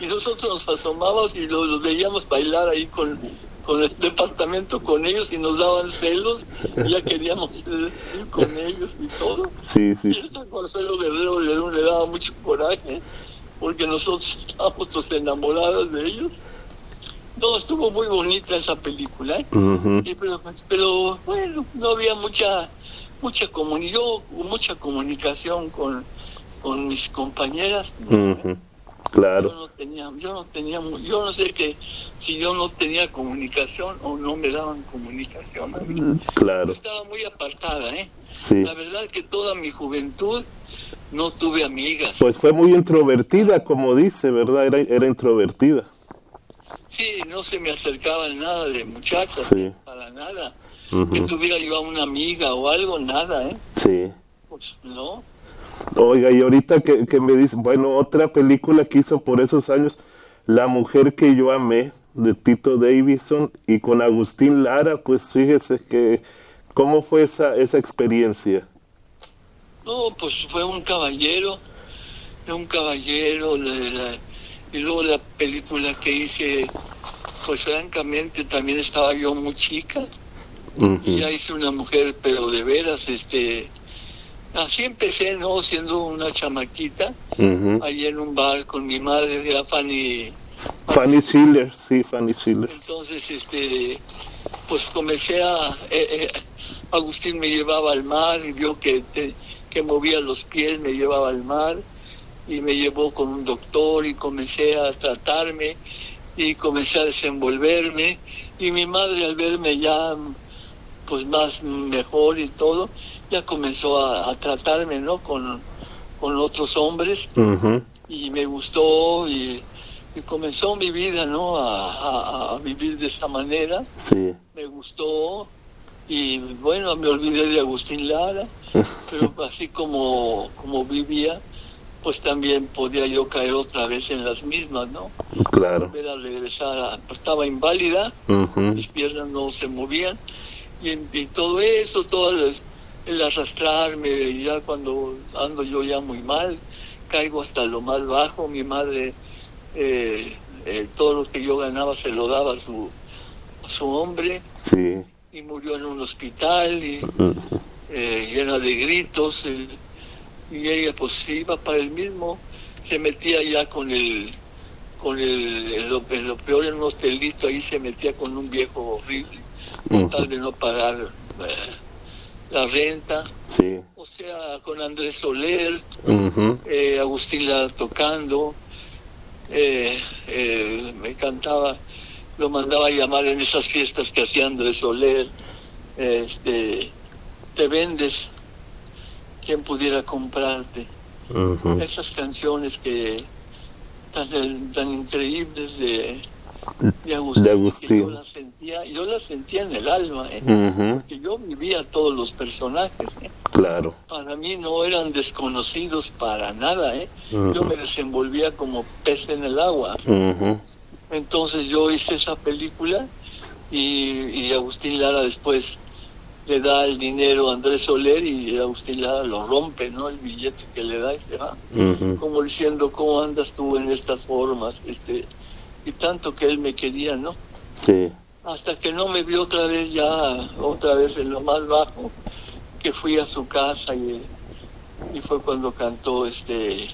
y nosotros nos asomábamos y los, veíamos bailar ahí con, con el departamento con ellos y nos daban celos y ya queríamos ir con ellos y todo. Sí, sí. Y esta Consuelo Guerrero de le daba mucho coraje porque nosotros [LAUGHS] estábamos enamoradas de ellos. No, estuvo muy bonita esa película, ¿eh? pero, pero bueno, no había mucha mucha yo mucha comunicación con, con mis compañeras. Claro. Yo no tenía, yo no tenía, yo no sé que si yo no tenía comunicación o no me daban comunicación. Claro. estaba muy apartada, ¿eh? Sí. La verdad que toda mi juventud no tuve amigas. Pues fue muy introvertida, como dice, ¿verdad? Era, era introvertida. Sí, no se me acercaban nada de muchachas, para nada que tuviera yo a una amiga o algo, nada, ¿eh? Sí. Pues no. Oiga, y ahorita que, que me dice, bueno, otra película que hizo por esos años, La mujer que yo amé, de Tito Davidson, y con Agustín Lara, pues fíjese que, ¿cómo fue esa, esa experiencia? No, pues fue un caballero, un caballero, y luego la película que hice, pues francamente también estaba yo muy chica, y ya hice una mujer, pero de veras, este, así empecé, ¿no? Siendo una chamaquita, ahí en un bar con mi madre, era Fanny. Fanny Schiller, sí, Fanny Schiller. Entonces, este, pues comencé a, eh, eh, Agustín me llevaba al mar y vio que, que movía los pies, me llevaba al mar y me llevó con un doctor y comencé a tratarme y comencé a desenvolverme y mi madre al verme ya pues más mejor y todo, ya comenzó a, tratarme, ¿no? Con, con otros hombres y me gustó y, comenzó mi vida, ¿no? A, vivir de esta manera. Sí. Me gustó y bueno, me olvidé de Agustín Lara, [LAUGHS] pero así como, como vivía, pues también podía yo caer otra vez en las mismas, ¿no? Claro. Volver a regresar, pues estaba inválida, mis piernas no se movían y, todo eso, todo el, arrastrarme, y ya cuando ando yo ya muy mal, caigo hasta lo más bajo, mi madre, eh, eh, todo lo que yo ganaba se lo daba a su, su hombre, y murió en un hospital, y eh, llena de gritos, y ella pues iba para el mismo, se metía ya con el con el, lo, lo, peor en un hostelito ahí se metía con un viejo horrible con tal de no pagar eh, la renta. O sea, con Andrés Soler, eh, Agustín la tocando, eh, me cantaba, lo mandaba a llamar en esas fiestas que hacía Andrés Soler, este, te vendes, quien pudiera comprarte. Esas canciones que tan, tan increíbles de, de Agustín, yo las sentía, yo las sentía en el alma, ¿eh? porque yo vivía todos los personajes. ¿eh? Claro. Para mí no eran desconocidos para nada, ¿eh? Yo me desenvolvía como pez en el agua. Entonces yo hice esa película y, y Agustín Lara después le da el dinero a Andrés Soler y Agustín Lara lo rompe, ¿no? El billete que le da y se va. Como diciendo, ¿cómo andas tú en estas formas? Este, y tanto que él me quería, ¿no? Sí. Hasta que no me vio otra vez ya, otra vez en lo más bajo, que fui a su casa y, y fue cuando cantó este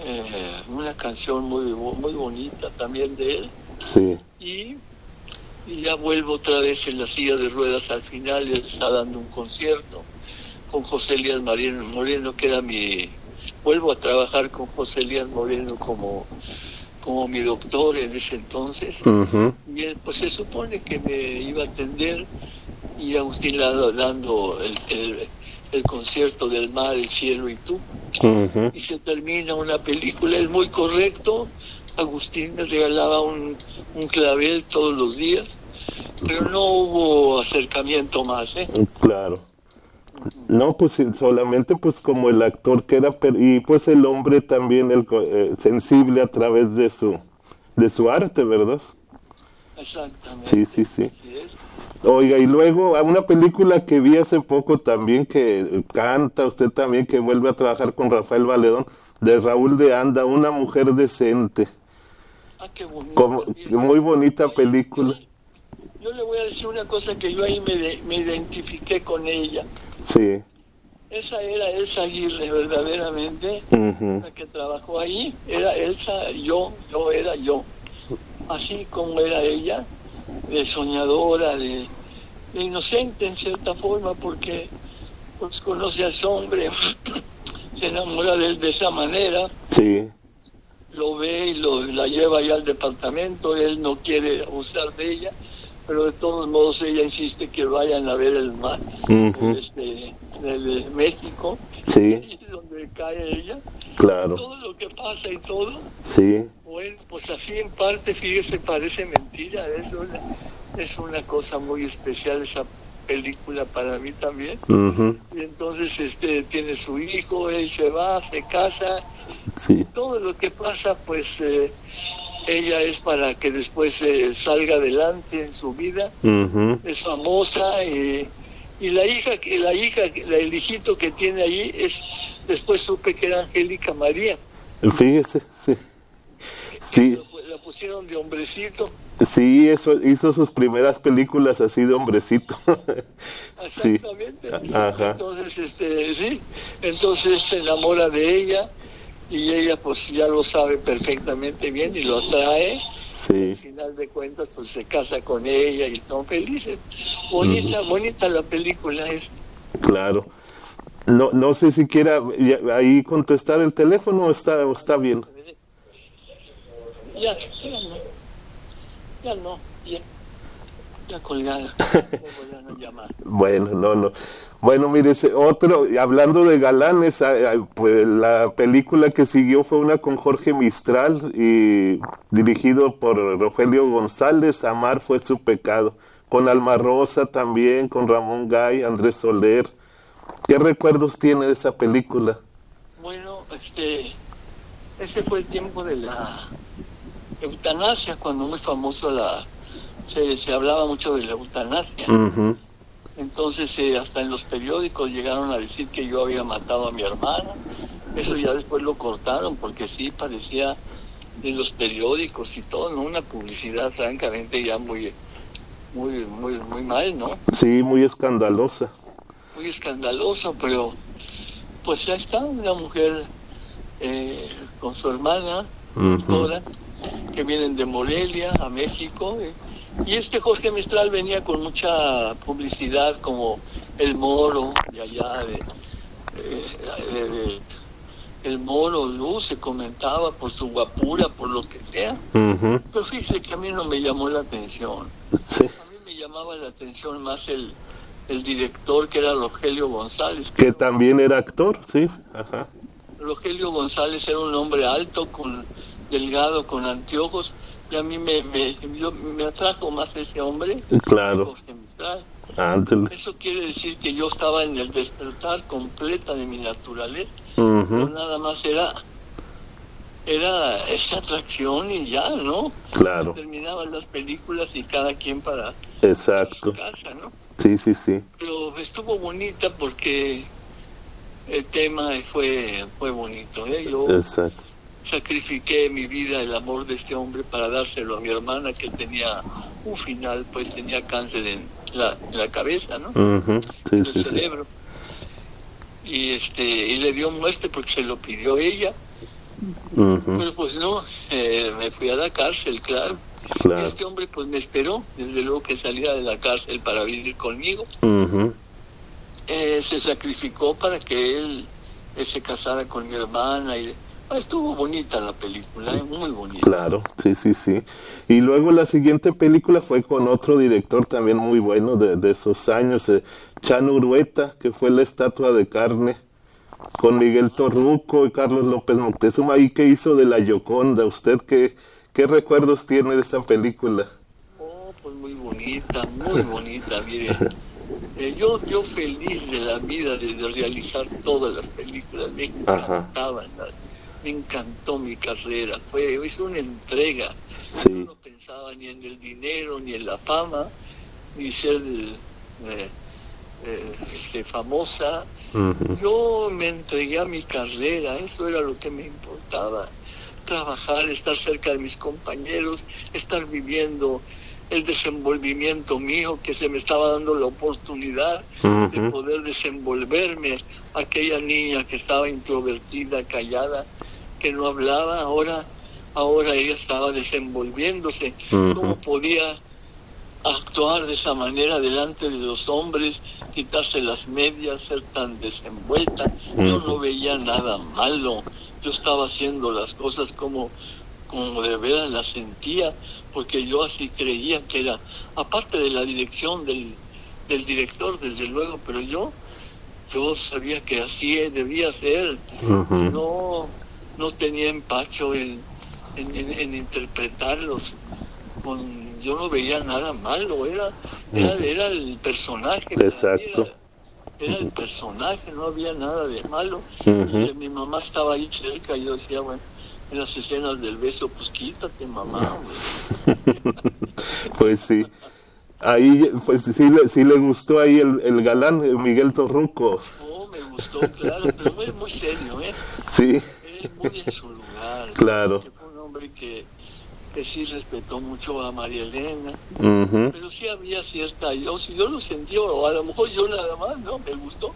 eh, una canción muy muy bonita también de él. Sí. Y y ya vuelvo otra vez en la silla de ruedas al final, y está dando un concierto con José Elías Moreno, que era mi... Vuelvo a trabajar con José Elías Moreno como, como mi doctor en ese entonces, y él pues se supone que me iba a atender y Agustín dando el, el, concierto del mar, el cielo y tú. Y se termina una película, es muy correcto. Agustín me regalaba un, un clavel todos los días pero no hubo acercamiento más, ¿eh? Claro. No, pues solamente pues como el actor que era y pues el hombre también el eh, sensible a través de su de su arte, ¿verdad? Exactamente. Sí, sí, sí. Oiga, y luego a una película que vi hace poco también que canta usted también que vuelve a trabajar con Rafael Valedón de Raúl de Anda, una mujer decente. Ah, qué bonito. Como, muy bonita película yo le voy a decir una cosa que yo ahí me, me identifiqué con ella. Sí. Esa era Elsa Aguirre, verdaderamente, la que trabajó ahí. Era Elsa, yo, yo era yo. Así como era ella, de soñadora, de, inocente en cierta forma, porque pues conoce a ese hombre, [LAUGHS] se enamora de él de esa manera. Sí. Lo ve y lo, la lleva allá al departamento, él no quiere abusar de ella pero de todos modos ella insiste que vayan a ver el mar este, de México, sí. [LAUGHS] donde cae ella. Claro. Todo lo que pasa y todo. Sí. Bueno, pues así en parte, fíjese, parece mentira, es una, es una cosa muy especial esa película para mí también. Y entonces este tiene su hijo, él se va, se casa. Sí. Todo lo que pasa, pues... Eh, ella es para que después eh, salga adelante en su vida, es famosa y, y, la hija, la hija, el hijito que tiene ahí es, después supe que era Angélica María. Fíjese, sí. sí. La, pusieron de hombrecito. Sí, eso hizo sus primeras películas así de hombrecito. [LAUGHS] Exactamente. Entonces, este, sí, entonces se enamora de ella y ella pues ya lo sabe perfectamente bien y lo atrae. Sí. Al final de cuentas pues se casa con ella y están felices. Bonita, bonita la película es. Claro. No, no sé si quiera ahí contestar el teléfono o está, o está bien. Ya, ya no. Ya no, ya. Ya colgada. [LAUGHS] bueno, no, no. Bueno, mire, otro, hablando de galanes, pues la película que siguió fue una con Jorge Mistral y dirigido por Rogelio González, Amar fue su pecado, con Alma Rosa también, con Ramón Gay, Andrés Soler. ¿Qué recuerdos tiene de esa película? Bueno, este, ese fue el tiempo de la eutanasia, cuando muy famoso la, se, se hablaba mucho de la eutanasia. Entonces eh, hasta en los periódicos llegaron a decir que yo había matado a mi hermana. Eso ya después lo cortaron porque sí parecía en los periódicos y todo, ¿no? Una publicidad francamente ya muy, muy, muy, muy mal, ¿no? Sí, muy escandalosa. Muy escandalosa, pero pues ya está una mujer eh, con su hermana, toda, que vienen de Morelia a México. Eh, y este Jorge Mistral venía con mucha publicidad como el moro de allá, de, el moro Luz se comentaba por su guapura, por lo que sea. Pero fíjese que a mí no me llamó la atención. A mí me llamaba la atención más el, el director que era Rogelio González. Que, también era actor, sí. Ajá. Rogelio González era un hombre alto, con delgado, con anteojos, y a mí me, me, me atrajo más ese hombre. Claro. Eso quiere decir que yo estaba en el despertar completa de mi naturaleza. nada más era era esa atracción y ya, ¿no? Claro. Terminaban las películas y cada quien para Exacto. Su casa, ¿no? Sí, sí, sí. Pero estuvo bonita porque el tema fue fue bonito, ¿eh? Yo Exacto. Sacrifiqué mi vida, el amor de este hombre para dárselo a mi hermana que tenía un final, pues tenía cáncer en la, la cabeza, ¿no? sí, el cerebro. Y este y le dio muerte porque se lo pidió ella pero pues no, eh, me fui a la cárcel, claro. Y este hombre pues me esperó, desde luego que salía de la cárcel para vivir conmigo. Eh, se sacrificó para que él, se casara con mi hermana y estuvo bonita la película, eh, muy bonita. Claro, sí, sí, sí. Y luego la siguiente película fue con otro director también muy bueno de, de esos años, Chan Urueta, que fue La Estatua de Carne con Miguel Torruco y Carlos López Moctezuma. ¿Y qué hizo de la Yoconda? ¿Usted qué, qué recuerdos tiene de esta película? Oh, pues muy bonita, muy bonita, mire. [LAUGHS] Eh, yo, yo feliz de la vida de, realizar todas las películas, me encantaban, me encantó mi carrera, fue hice una entrega. No pensaba ni en el dinero, ni en la fama, ni ser eh, eh, este, famosa, yo me entregué a mi carrera, eso era lo que me importaba. Trabajar, estar cerca de mis compañeros, estar viviendo el desenvolvimiento mío, que se me estaba dando la oportunidad de poder desenvolverme. Aquella niña que estaba introvertida, callada, que no hablaba, ahora, ahora ella estaba desenvolviéndose. ¿Cómo podía actuar de esa manera delante de los hombres, quitarse las medias, ser tan desenvuelta. Yo no veía nada malo, yo estaba haciendo las cosas como, como de veras las sentía, porque yo así creía que era, aparte de la dirección del, del director, desde luego, pero yo, yo sabía que así debía ser. No, no tenía empacho en, en interpretarlos con yo no veía nada malo, era, era, el personaje. Exacto. Era, el personaje, no había nada de malo. y mi mamá estaba ahí cerca y yo decía, bueno, en las escenas del beso, pues quítate, mamá. [LAUGHS] pues sí. Ahí, pues sí, sí le gustó ahí el, el galán, Miguel Torruco. Oh, me gustó, claro, pero muy, muy serio, ¿eh? Sí. Muy en su lugar. Claro. fue un hombre que que sí respetó mucho a María Elena, pero sí había cierta, yo, si yo lo sentí, o a lo mejor yo nada más, ¿no? Me gustó.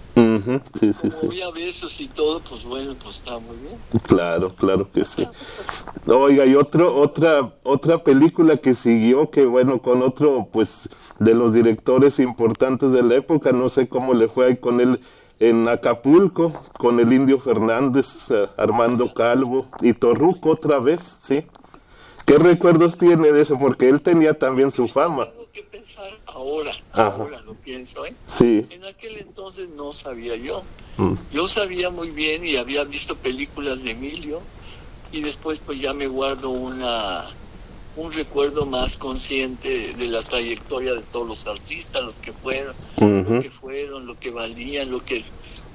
Sí, sí, Como había besos y todo, pues bueno, pues está muy bien. Claro, claro que sí. [LAUGHS] Oiga, y otro, otra, otra película que siguió, que bueno, con otro, pues, de los directores importantes de la época, no sé cómo le fue ahí con él en Acapulco, con el Indio Fernández, eh, Armando Calvo y Torruco otra vez, ¿sí? ¿Qué recuerdos tiene de eso? Porque él tenía también su fama. Tengo que pensar ahora, ahora lo pienso, ¿eh? Sí. En aquel entonces no sabía yo. Mm. Yo sabía muy bien y había visto películas de Emilio y después pues ya me guardo una un recuerdo más consciente de la trayectoria de todos los artistas, los que fueron, lo que fueron, lo que valían, lo que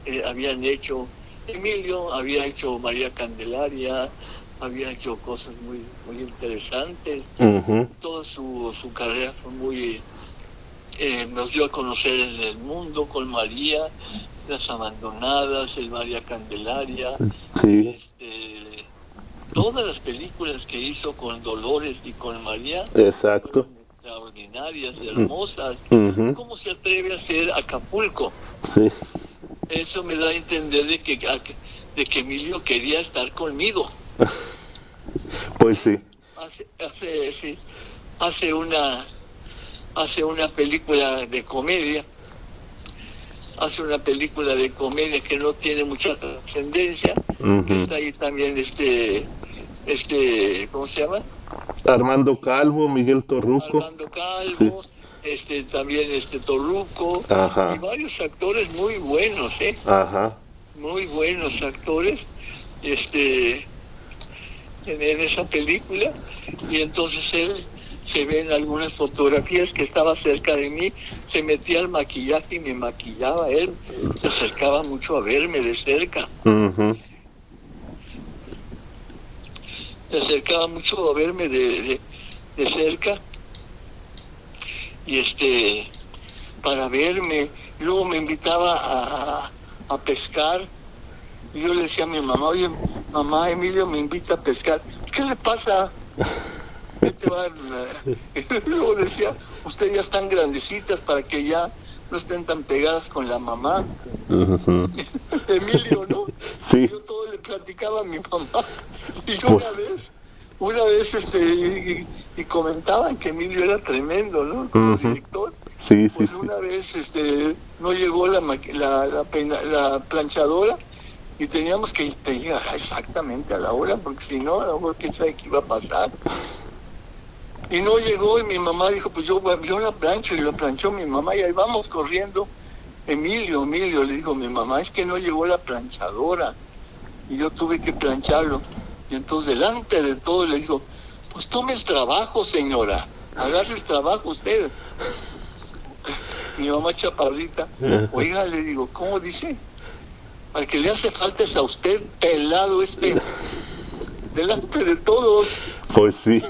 eh, habían hecho. Emilio había hecho María Candelaria, había hecho cosas muy muy interesantes. Toda su, su carrera fue muy... Eh, nos dio a conocer en el mundo con María, Las Abandonadas, el María Candelaria. Este, todas las películas que hizo con Dolores y con María. Exacto. Extraordinarias, hermosas. ¿Cómo se atreve a hacer Acapulco? Sí. Eso me da a entender de que, de que Emilio quería estar conmigo. [LAUGHS] Pues sí. Hace, hace, una hace una película de comedia hace una película de comedia que no tiene mucha trascendencia está ahí también este este cómo se llama Armando Calvo Miguel Torruco. Armando Calvo este también este Torruco. Y varios actores muy buenos, ¿eh? Ajá. Muy buenos actores, este, en, esa película. Y entonces él se ve en algunas fotografías que estaba cerca de mí, se metía al maquillaje y me maquillaba él, se acercaba mucho a verme de cerca. Se acercaba mucho a verme de, de cerca y este para verme. Luego me invitaba a, a, pescar. Y yo le decía a mi mamá oye mamá Emilio me invita a pescar ¿qué le pasa? [LAUGHS] [LAUGHS] y luego decía ustedes ya están grandecitas para que ya no estén tan pegadas con la mamá [LAUGHS] Emilio ¿no? [LAUGHS] Sí. yo todo le platicaba a mi mamá y yo una vez una vez este y, comentaban que Emilio era tremendo, ¿no? Como director. Sí, pues una vez este no llegó la, la, la, planchadora y teníamos que llegar exactamente a la hora porque si no, a lo mejor quién sabe qué iba a pasar. Y no llegó y mi mamá dijo, pues yo, yo la plancho y lo planchó mi mamá y ahí vamos corriendo. Emilio, Emilio, le dijo mi mamá, es que no llegó la planchadora y yo tuve que plancharlo. Y entonces delante de todo le dijo, pues tome el trabajo, señora, agarre el trabajo usted. Mi mamá chaparrita, oiga, le digo, ¿cómo dice? Al que le hace falta es a usted, pelado este, delante de todos. Pues sí.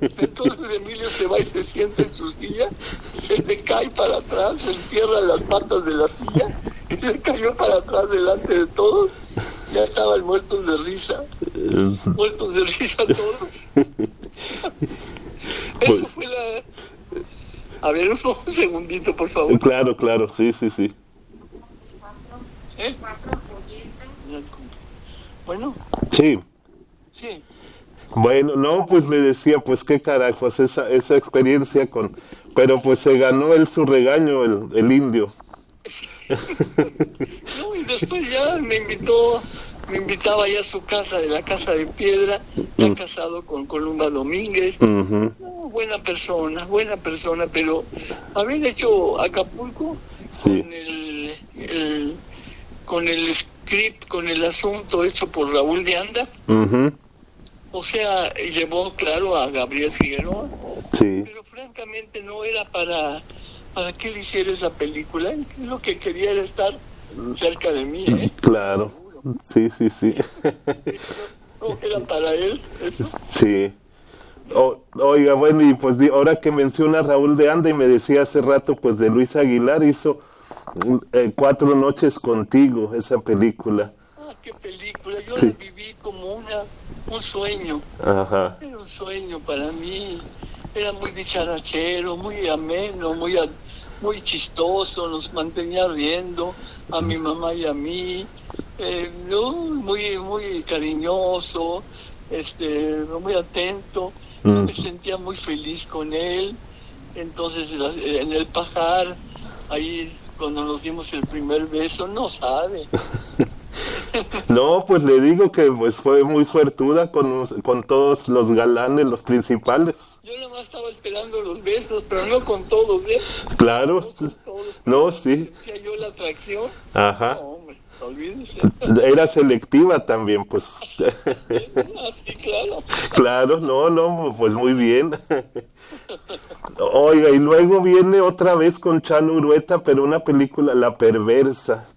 Entonces Emilio se va y se sienta en su silla, se le cae para atrás, se entierra las patas de la silla y se cayó para atrás delante de todos ya estaban muertos de risa. muertos de risa todos. Eso pues- fue la... A ver, un segundito, por favor. Claro, claro, sí, sí, sí. ¿Eh? Bueno. Sí. Sí. Bueno, no, pues me decía, pues qué carajos, esa, esa experiencia con... Pero pues se ganó él su regaño, el, el indio. [LAUGHS] no, y después ya me invitó, me invitaba ya a su casa de la casa de piedra, ya casado con Columba Domínguez, buena persona, buena persona, pero haber hecho Acapulco con el, con el script, con el asunto hecho por Raúl de Anda. O sea, llevó claro a Gabriel Figueroa, pero francamente no era para para que él hiciera esa película. Lo que quería era estar cerca de mí. ¿eh? Claro, sí, sí, sí. ¿No era para él eso? Sí. oiga, bueno, y pues ahora que menciona Raúl de Anda y me decía hace rato, pues de Luis Aguilar hizo eh, Cuatro Noches Contigo, esa película. Ah, qué película. Yo la viví como una, un sueño. Ajá. Era un sueño para mí. Era muy dicharachero, muy ameno, muy muy chistoso, nos mantenía riendo a mi mamá y a mí, eh, muy, muy cariñoso, este, muy atento, me sentía muy feliz con él, entonces en el pajar, ahí cuando nos dimos el primer beso, no sabe. [LAUGHS] No, pues le digo que pues fue muy suertuda con, con todos los galanes, los principales. Yo nada más estaba esperando los besos, pero no con todos, ¿eh? Claro. No, sí. Sentía yo la atracción. Ajá. No, hombre, olvídese. Era selectiva también, pues. ah, sí, claro. Claro, no, no, pues muy bien. Oiga, y luego viene otra vez con Chano Urueta, pero una película, La Perversa,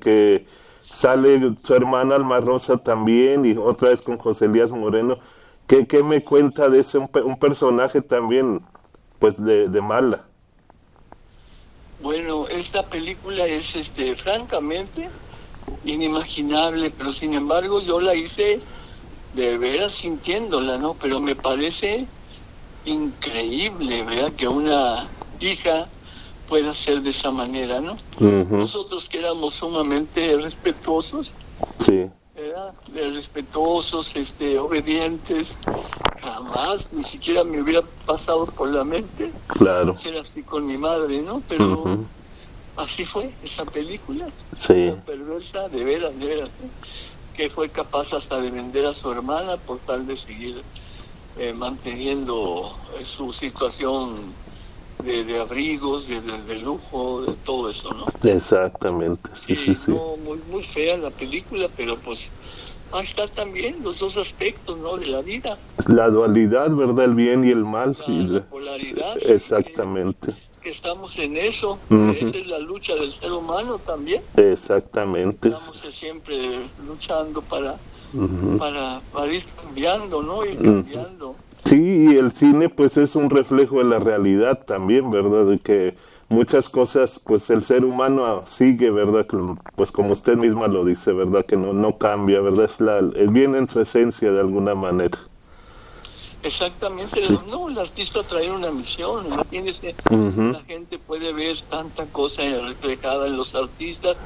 que sale su hermana Alma Rosa también, y otra vez con José Elías Moreno ¿Qué, me cuenta de ese un, personaje también, pues, de, mala? Bueno, esta película es, este, francamente, inimaginable, pero sin embargo yo la hice de veras sintiéndola, ¿no? Pero me parece increíble, ¿verdad? Que una hija pueda ser de esa manera, ¿no? Nosotros que éramos sumamente respetuosos, sí respetuosos, este, obedientes, jamás, ni siquiera me hubiera pasado por la mente claro. ser así con mi madre, ¿no? Pero así fue esa película, sí. perversa, de veras, de veras, que fue capaz hasta de vender a su hermana por tal de seguir eh, manteniendo eh, su situación de, abrigos, de, de, lujo, de todo eso, ¿no? Exactamente, sí, sí, sí. muy, muy fea la película, pero pues ahí está también los dos aspectos, ¿no? De la vida. La dualidad, ¿verdad? El bien y el mal. La, polaridad. Exactamente. Que, estamos en eso. Esta es la lucha del ser humano también. Exactamente. Estamos siempre luchando para, para, para, ir cambiando, ¿no? Ir cambiando. Sí, y el cine pues es un reflejo de la realidad también, ¿verdad? De que muchas cosas pues el ser humano sigue, ¿verdad? Pues como usted misma lo dice, ¿verdad? Que no, no cambia, ¿verdad? Es la, el bien en su esencia de alguna manera. Exactamente, no, el artista trae una misión, imagínese, la gente puede ver tanta cosa reflejada en los artistas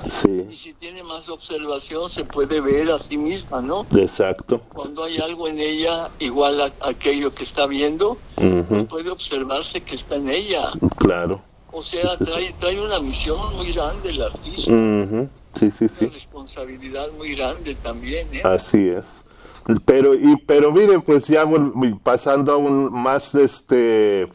y si tiene más observación se puede ver a sí misma, ¿no? Exacto. Cuando hay algo en ella igual a, aquello que está viendo, pues puede observarse que está en ella. Claro. O sea, trae, trae una misión muy grande el artista. Sí, sí, sí. Una responsabilidad muy grande también, ¿eh? Así es. Pero, y, pero miren, pues ya pasando a un más, este,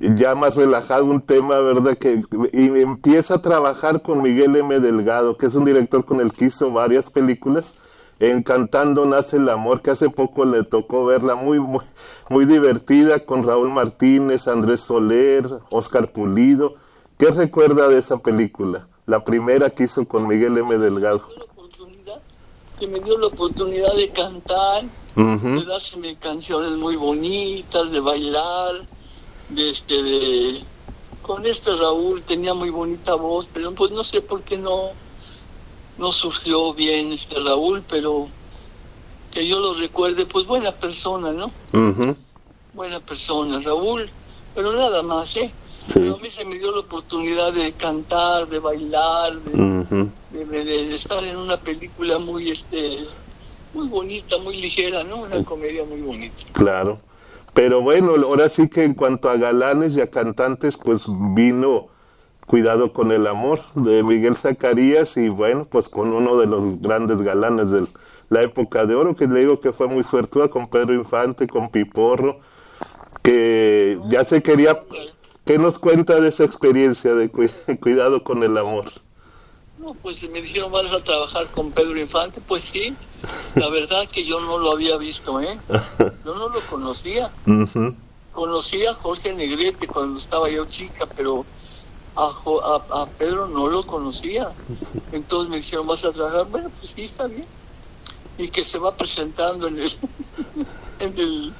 ya más relajado un tema, ¿verdad? Que y empieza a trabajar con Miguel M. Delgado, que es un director con el que hizo varias películas. Encantando nace el amor, que hace poco le tocó verla muy, muy, muy divertida con Raúl Martínez, Andrés Soler, Oscar Pulido. ¿Qué recuerda de esa película? La primera que hizo con Miguel M. Delgado que me dio la oportunidad de cantar, de darse canciones muy bonitas, de bailar, de este, de con este Raúl tenía muy bonita voz, pero pues no sé por qué no, no surgió bien este Raúl, pero que yo lo recuerde, pues buena persona, ¿no? Buena persona, Raúl, pero nada más, ¿eh? Pero a mí se me dio la oportunidad de cantar, de bailar, de, de, estar en una película muy este muy bonita, muy ligera, ¿no? Una comedia muy bonita. Claro. Pero bueno, ahora sí que en cuanto a galanes y a cantantes, pues vino Cuidado con el amor de Miguel Zacarías y bueno, pues con uno de los grandes galanes de la época de oro, que le digo que fue muy suertuda con Pedro Infante, con Piporro, que ya se quería... ¿Qué nos cuenta de esa experiencia de [LAUGHS] Cuidado con el amor? Pues me dijeron, vas a trabajar con Pedro Infante. Pues sí, la verdad que yo no lo había visto, ¿eh? Yo no lo conocía. Conocía a Jorge Negrete cuando estaba yo chica, pero a, a, Pedro no lo conocía. Entonces me dijeron, vas a trabajar. Bueno, pues sí, está bien. Y que se va presentando en el, [LAUGHS] en el,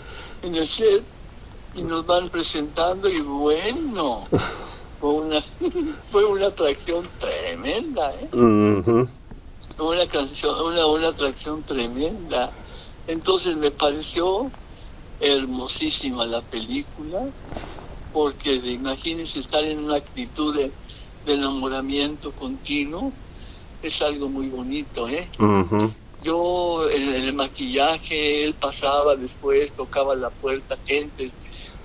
en el set y nos van presentando y bueno fue una [LAUGHS] fue una atracción tremenda ¿eh? una canción una, una atracción tremenda entonces me pareció hermosísima la película porque imagínense estar en una actitud de, enamoramiento continuo es algo muy bonito ¿eh? yo en, el maquillaje él pasaba después tocaba la puerta gente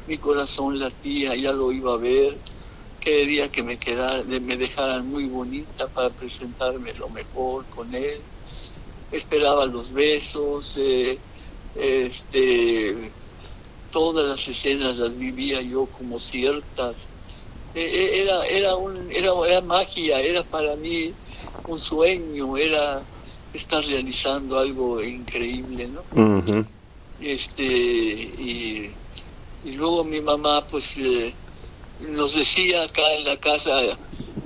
mi corazón latía ya lo iba a ver quería que me quedara, me dejaran muy bonita para presentarme lo mejor con él. Esperaba los besos, eh, este, todas las escenas las vivía yo como ciertas. E, e, era, era, un, era, era magia, era para mí un sueño, era estar realizando algo increíble, ¿no? Este, y, y, luego mi mamá, pues, eh, nos decía acá en la casa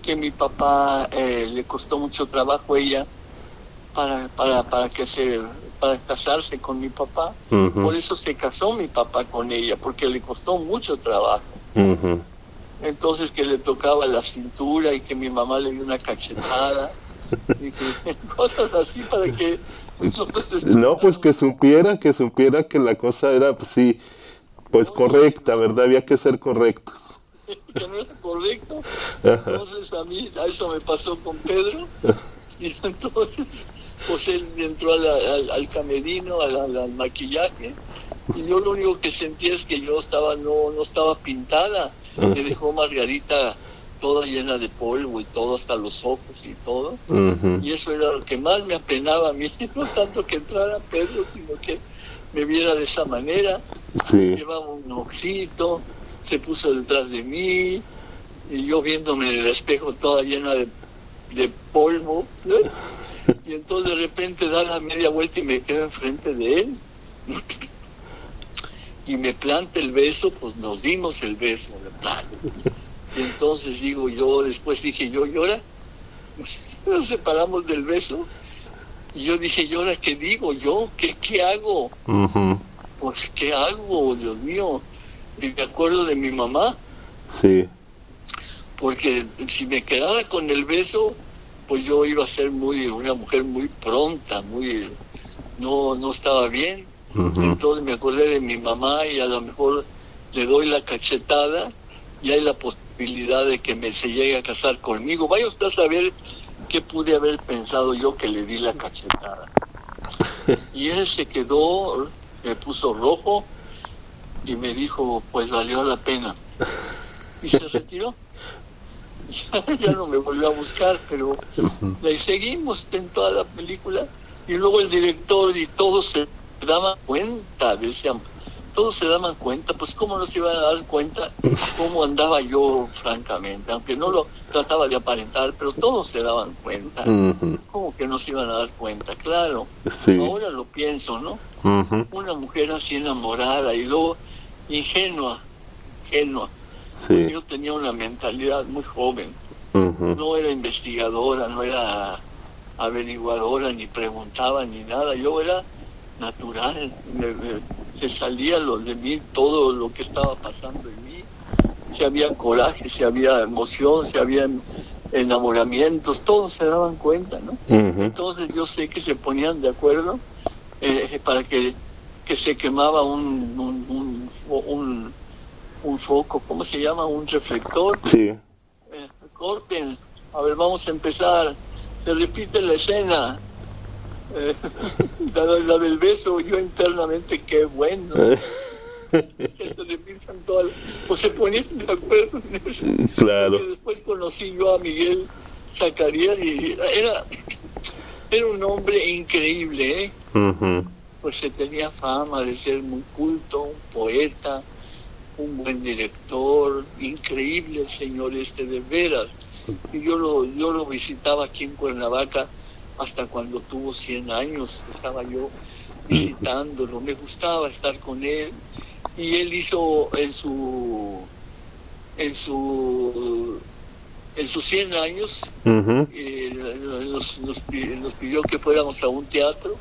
que mi papá eh, le costó mucho trabajo ella para, para, para que se para casarse con mi papá. Por eso se casó mi papá con ella, porque le costó mucho trabajo. Entonces que le tocaba la cintura y que mi mamá le dio una cachetada. [LAUGHS] y [LAUGHS] cosas así para que [LAUGHS] no pues que supiera que supiera que la cosa era pues, sí pues correcta verdad había que ser correctos [LAUGHS] que no era correcto. Entonces a mí, a eso me pasó con Pedro. Y entonces, pues él entró al, al, camerino, al, maquillaje. Y yo lo único que sentía es que yo estaba, no, no estaba pintada. Me dejó Margarita toda llena de polvo y todo, hasta los ojos y todo. Y eso era lo que más me apenaba a mí, [LAUGHS] no tanto que entrara Pedro, sino que me viera de esa manera. Llevaba un ojito, se puso detrás de mí, y yo viéndome en el espejo toda llena de, de polvo, y entonces de repente da la media vuelta y me quedo enfrente de él, y me planta el beso, pues nos dimos el beso, Y entonces digo yo, después dije yo, ¿y ahora? [LAUGHS] Nos separamos del beso. Y yo dije, ¿y ahora qué digo yo? ¿Qué, qué hago? Pues, ¿qué hago? Dios mío. Y me acuerdo de mi mamá. Sí. Porque si me quedara con el beso, pues yo iba a ser muy una mujer muy pronta, muy no no estaba bien. Entonces me acordé de mi mamá y a lo mejor le doy la cachetada y hay la posibilidad de que me se llegue a casar conmigo. Vaya usted a saber qué pude haber pensado yo que le di la cachetada. [LAUGHS] Y él se quedó, me puso rojo y me dijo, pues valió la pena. Y se retiró. [LAUGHS] Ya, no me volvió a buscar, pero le seguimos en toda la película. Y luego el director y todos se daban cuenta, decían, todos se daban cuenta, pues cómo no se iban a dar cuenta cómo andaba yo, francamente, aunque no lo trataba de aparentar, pero todos se daban cuenta. ¿Cómo que no se iban a dar cuenta? Claro, ahora lo pienso, ¿no? Una mujer así enamorada y luego ingenua, ingenua. Yo tenía una mentalidad muy joven, no era investigadora, no era averiguadora, ni preguntaba ni nada, yo era natural, se salía lo de mí todo lo que estaba pasando en mí, si había coraje, si había emoción, si había enamoramientos, todos se daban cuenta, ¿no? Entonces yo sé que se ponían de acuerdo eh, para que, que, se quemaba un, un, un, un, foco, ¿cómo se llama? Un reflector. Sí. Eh, corten, a ver, vamos a empezar. Se repite la escena, eh, [LAUGHS] la, del beso, yo internamente, qué bueno. pues se ponían de acuerdo en eso. Claro. después conocí yo a Miguel Zacarías y era, era un hombre increíble, ¿eh? Pues se tenía fama de ser muy culto, un poeta, un buen director, increíble el señor este de veras. Y yo lo, yo lo visitaba aquí en Cuernavaca hasta cuando tuvo 100 años, estaba yo visitándolo, me gustaba estar con él. Y él hizo en su en su en sus 100 años eh, nos, nos, pidió que fuéramos a un teatro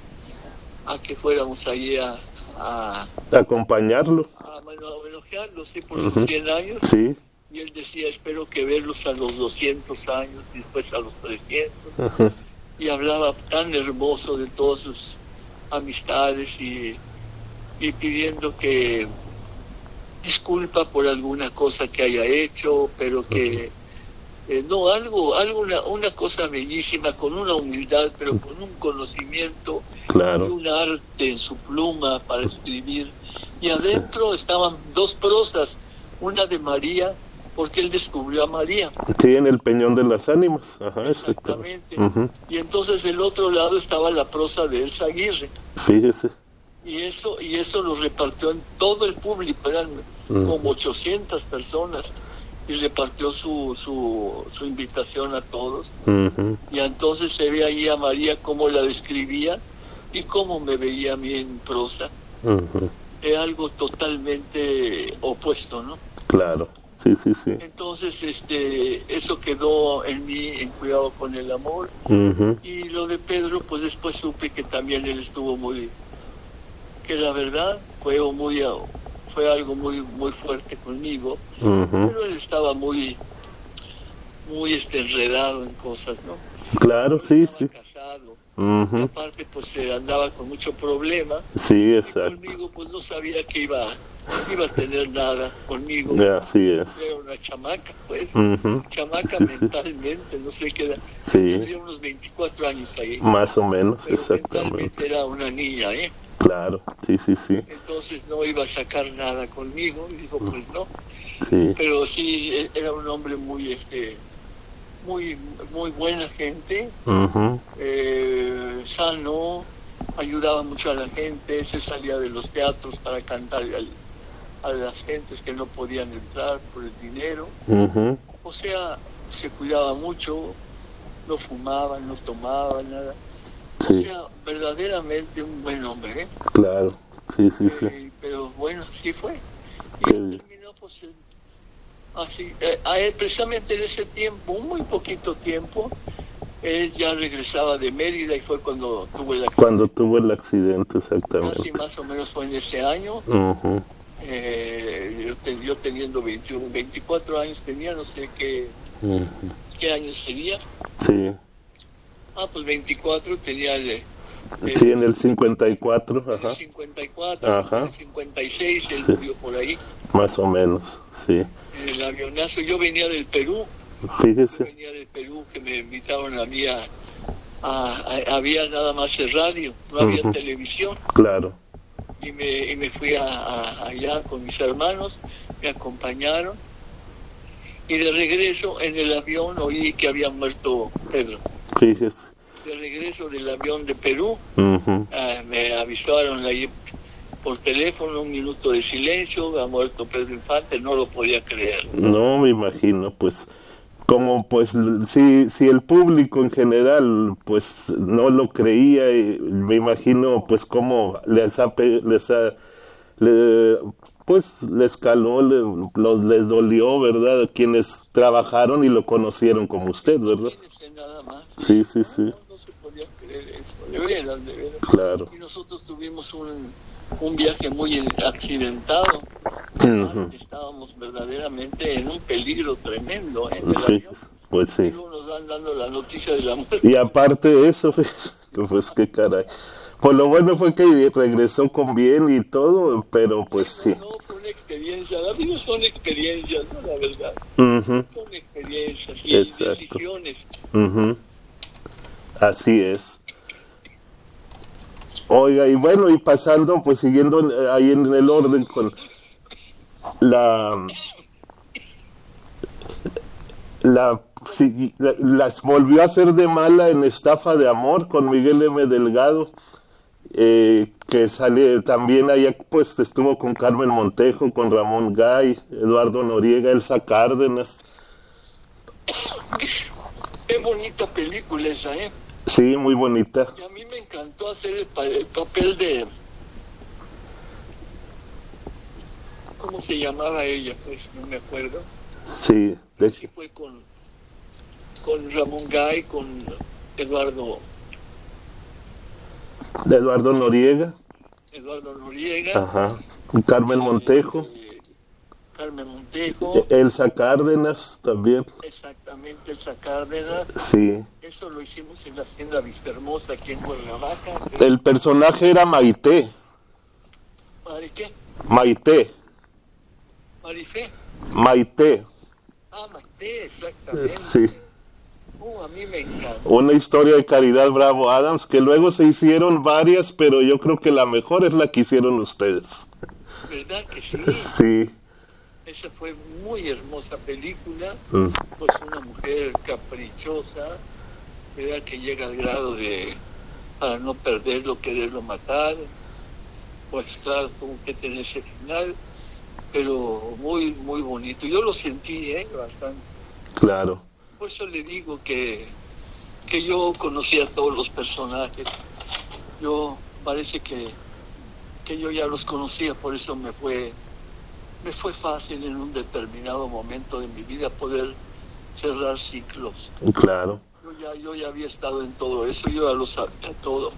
a que fuéramos allí a, a acompañarlo. a, homenajearlo sí por sus 100 años. Sí. Y él decía espero que verlos a los 200 años y después a los 300 y hablaba tan hermoso de todas sus amistades y, y pidiendo que disculpa por alguna cosa que haya hecho, pero que eh, no, algo, algo una, una, cosa bellísima, con una humildad, pero con un conocimiento claro. y un arte en su pluma para escribir. Y adentro estaban dos prosas, una de María porque él descubrió a María. Sí, en el Peñón de las Ánimas. Ajá, Exactamente. Y entonces del otro lado estaba la prosa de Elsa Aguirre. Fíjese. Y eso, y eso lo repartió en todo el público, eran como 800 personas, y repartió su, su, su invitación a todos. Y entonces se ve ahí a María cómo la describía y cómo me veía a mí en prosa. Es algo totalmente opuesto, ¿no? Claro. Sí, sí, sí. Entonces, este, eso quedó en mí en cuidado con el amor. Y lo de Pedro, pues después supe que también él estuvo muy, que la verdad fue muy, fue algo muy, muy fuerte conmigo. Pero él estaba muy, muy este, enredado en cosas, ¿no? Claro, sí, sí. Casado. aparte, pues se andaba con mucho problema. Sí, exacto. Y conmigo, pues no sabía que iba iba a tener nada conmigo. Así es. Era una chamaca, pues. Chamaca [LAUGHS] mentalmente, no sé qué edad. Sí. Tenía unos 24 años ahí. Más o menos, Pero exactamente. Era una niña, ¿eh? Claro, sí, sí, sí. Entonces no iba a sacar nada conmigo. Y dijo, pues no. Sí. Pero sí, e, era un hombre muy, este, muy, muy buena gente. eh, sano ayudaba mucho a la gente, se salía de los teatros para cantar al, a las gentes que no podían entrar por el dinero. O sea, se cuidaba mucho, no fumaban, no tomaban, nada. O sea, verdaderamente un buen hombre. ¿eh? Claro, sí, sí, sí. Eh, pero bueno, así fue. Y terminó pues así, eh, precisamente en ese tiempo, muy poquito tiempo, él ya regresaba de Mérida y fue cuando tuvo el accidente. Cuando tuvo el accidente, exactamente. Así más o menos fue en ese año. Eh, yo, teniendo 21, 24 años tenía, no sé qué, qué años sería. Sí. Ah, pues 24 tenía el... sí, en el 54, ajá. El 54, ajá. en el 56 él murió por ahí. Más o menos, sí. En el avionazo, yo venía del Perú. Fíjese. Yo venía del Perú que me invitaron a mí a... había nada más el radio, no había televisión. Claro y me, y me fui allá con mis hermanos, me acompañaron y de regreso en el avión oí que había muerto Pedro. Fíjese. De regreso del avión de Perú, ah, me avisaron ahí por teléfono un minuto de silencio, ha muerto Pedro Infante, no lo podía creer. No, me imagino, pues como pues si, si el público en general pues no lo creía me imagino pues cómo les ha, les le, pues les caló los, les dolió verdad quienes trabajaron y lo conocieron como usted verdad más. sí sí sí no, se podía creer eso de veras de veras claro y nosotros tuvimos un un viaje muy accidentado. Estábamos verdaderamente en un peligro tremendo en el avión. Pues sí. Y nos dan dando la noticia de la muerte. Y aparte de eso, [LAUGHS] pues, pues qué caray. Pues lo bueno fue que regresó con bien y todo, pero pues sí. No, fue una experiencia. La vida son experiencias, ¿no? La verdad. Son experiencias y decisiones. Así es. Oiga, y bueno, y pasando, pues siguiendo eh, ahí en el orden con la la, las volvió a hacer de mala en Estafa de Amor con Miguel M. Delgado, eh, que sale también allá, pues estuvo con Carmen Montejo, con Ramón Gay, Eduardo Noriega, Elsa Cárdenas. Qué bonita película esa, ¿eh? Sí, muy bonita. Y a mí me encantó hacer el, papel de... ¿Cómo se llamaba ella? Pues no me acuerdo. Sí. De... Sí fue con, con Ramón Gay, con Eduardo... De Eduardo Noriega. Eduardo Noriega. Ajá. Carmen Montejo. Carmen Montejo. E-, Elsa Cárdenas también. Exactamente, Elsa Cárdenas. Sí. Eso lo hicimos en la hacienda Vistahermosa aquí en Cuernavaca. El personaje era Maite. ¿Mari qué? Maite. ¿Marifé? Maite. Ah, Maite, exactamente. Sí. Uh, a mí me encanta. Una historia de Caridad Bravo Adams, que luego se hicieron varias, pero yo creo que la mejor es la que hicieron ustedes. ¿Verdad que sí? [LAUGHS] Sí. Esa fue muy hermosa película, mm. pues una mujer caprichosa, ¿verdad? que llega al grado de, para no perderlo, quererlo matar, pues claro, tuvo que tener ese final, pero muy, muy bonito. Yo lo sentí, ¿eh? Bastante. Claro. Por eso le digo que, que yo conocía a todos los personajes. Yo parece que, que yo ya los conocía, por eso me fue me fue fácil en un determinado momento de mi vida poder cerrar ciclos. Claro. Yo ya, yo ya había estado en todo eso, yo ya lo sabía todo.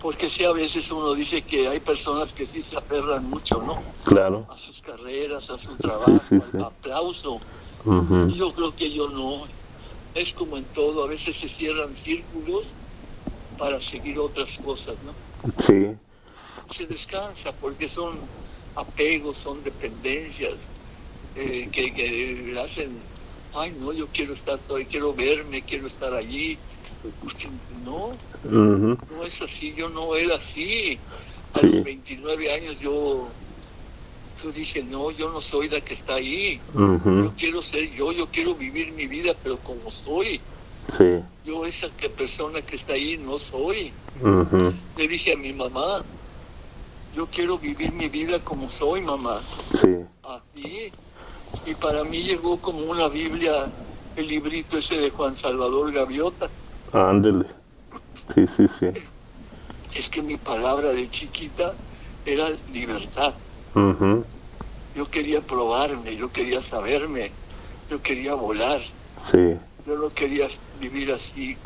Porque sí, a veces uno dice que hay personas que sí se aferran mucho, ¿no? Claro. A sus carreras, a su trabajo, al aplauso. Yo creo que yo no. Es como en todo, a veces se cierran círculos para seguir otras cosas, ¿no? Sí. Se descansa porque son apegos, son dependencias eh, que, que, hacen, ay no, yo quiero estar todo, quiero verme, quiero estar allí. No, no es así, yo no era así. A los 29 años yo, yo dije, no, yo no soy la que está ahí. Yo quiero ser yo, yo quiero vivir mi vida, pero como soy. Sí. Yo esa que persona que está ahí no soy. Le dije a mi mamá, yo quiero vivir mi vida como soy, mamá. Sí. Así. Y para mí llegó como una Biblia, el librito ese de Juan Salvador Gaviota. Ándele. Sí, sí, sí. Es que mi palabra de chiquita era libertad. Yo quería probarme, yo quería saberme, yo quería volar. Sí. Yo no quería vivir así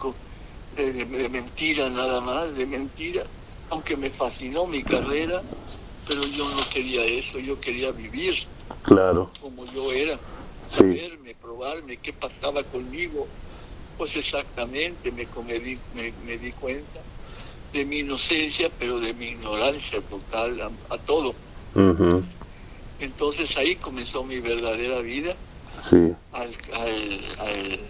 de mentira nada más, de mentira aunque me fascinó mi carrera, pero yo no quería eso, yo quería vivir claro. como yo era, saberme, probarme qué pasaba conmigo. Pues exactamente me, me, di cuenta de mi inocencia, pero de mi ignorancia total a, todo. Entonces ahí comenzó mi verdadera vida. Sí. Al, al,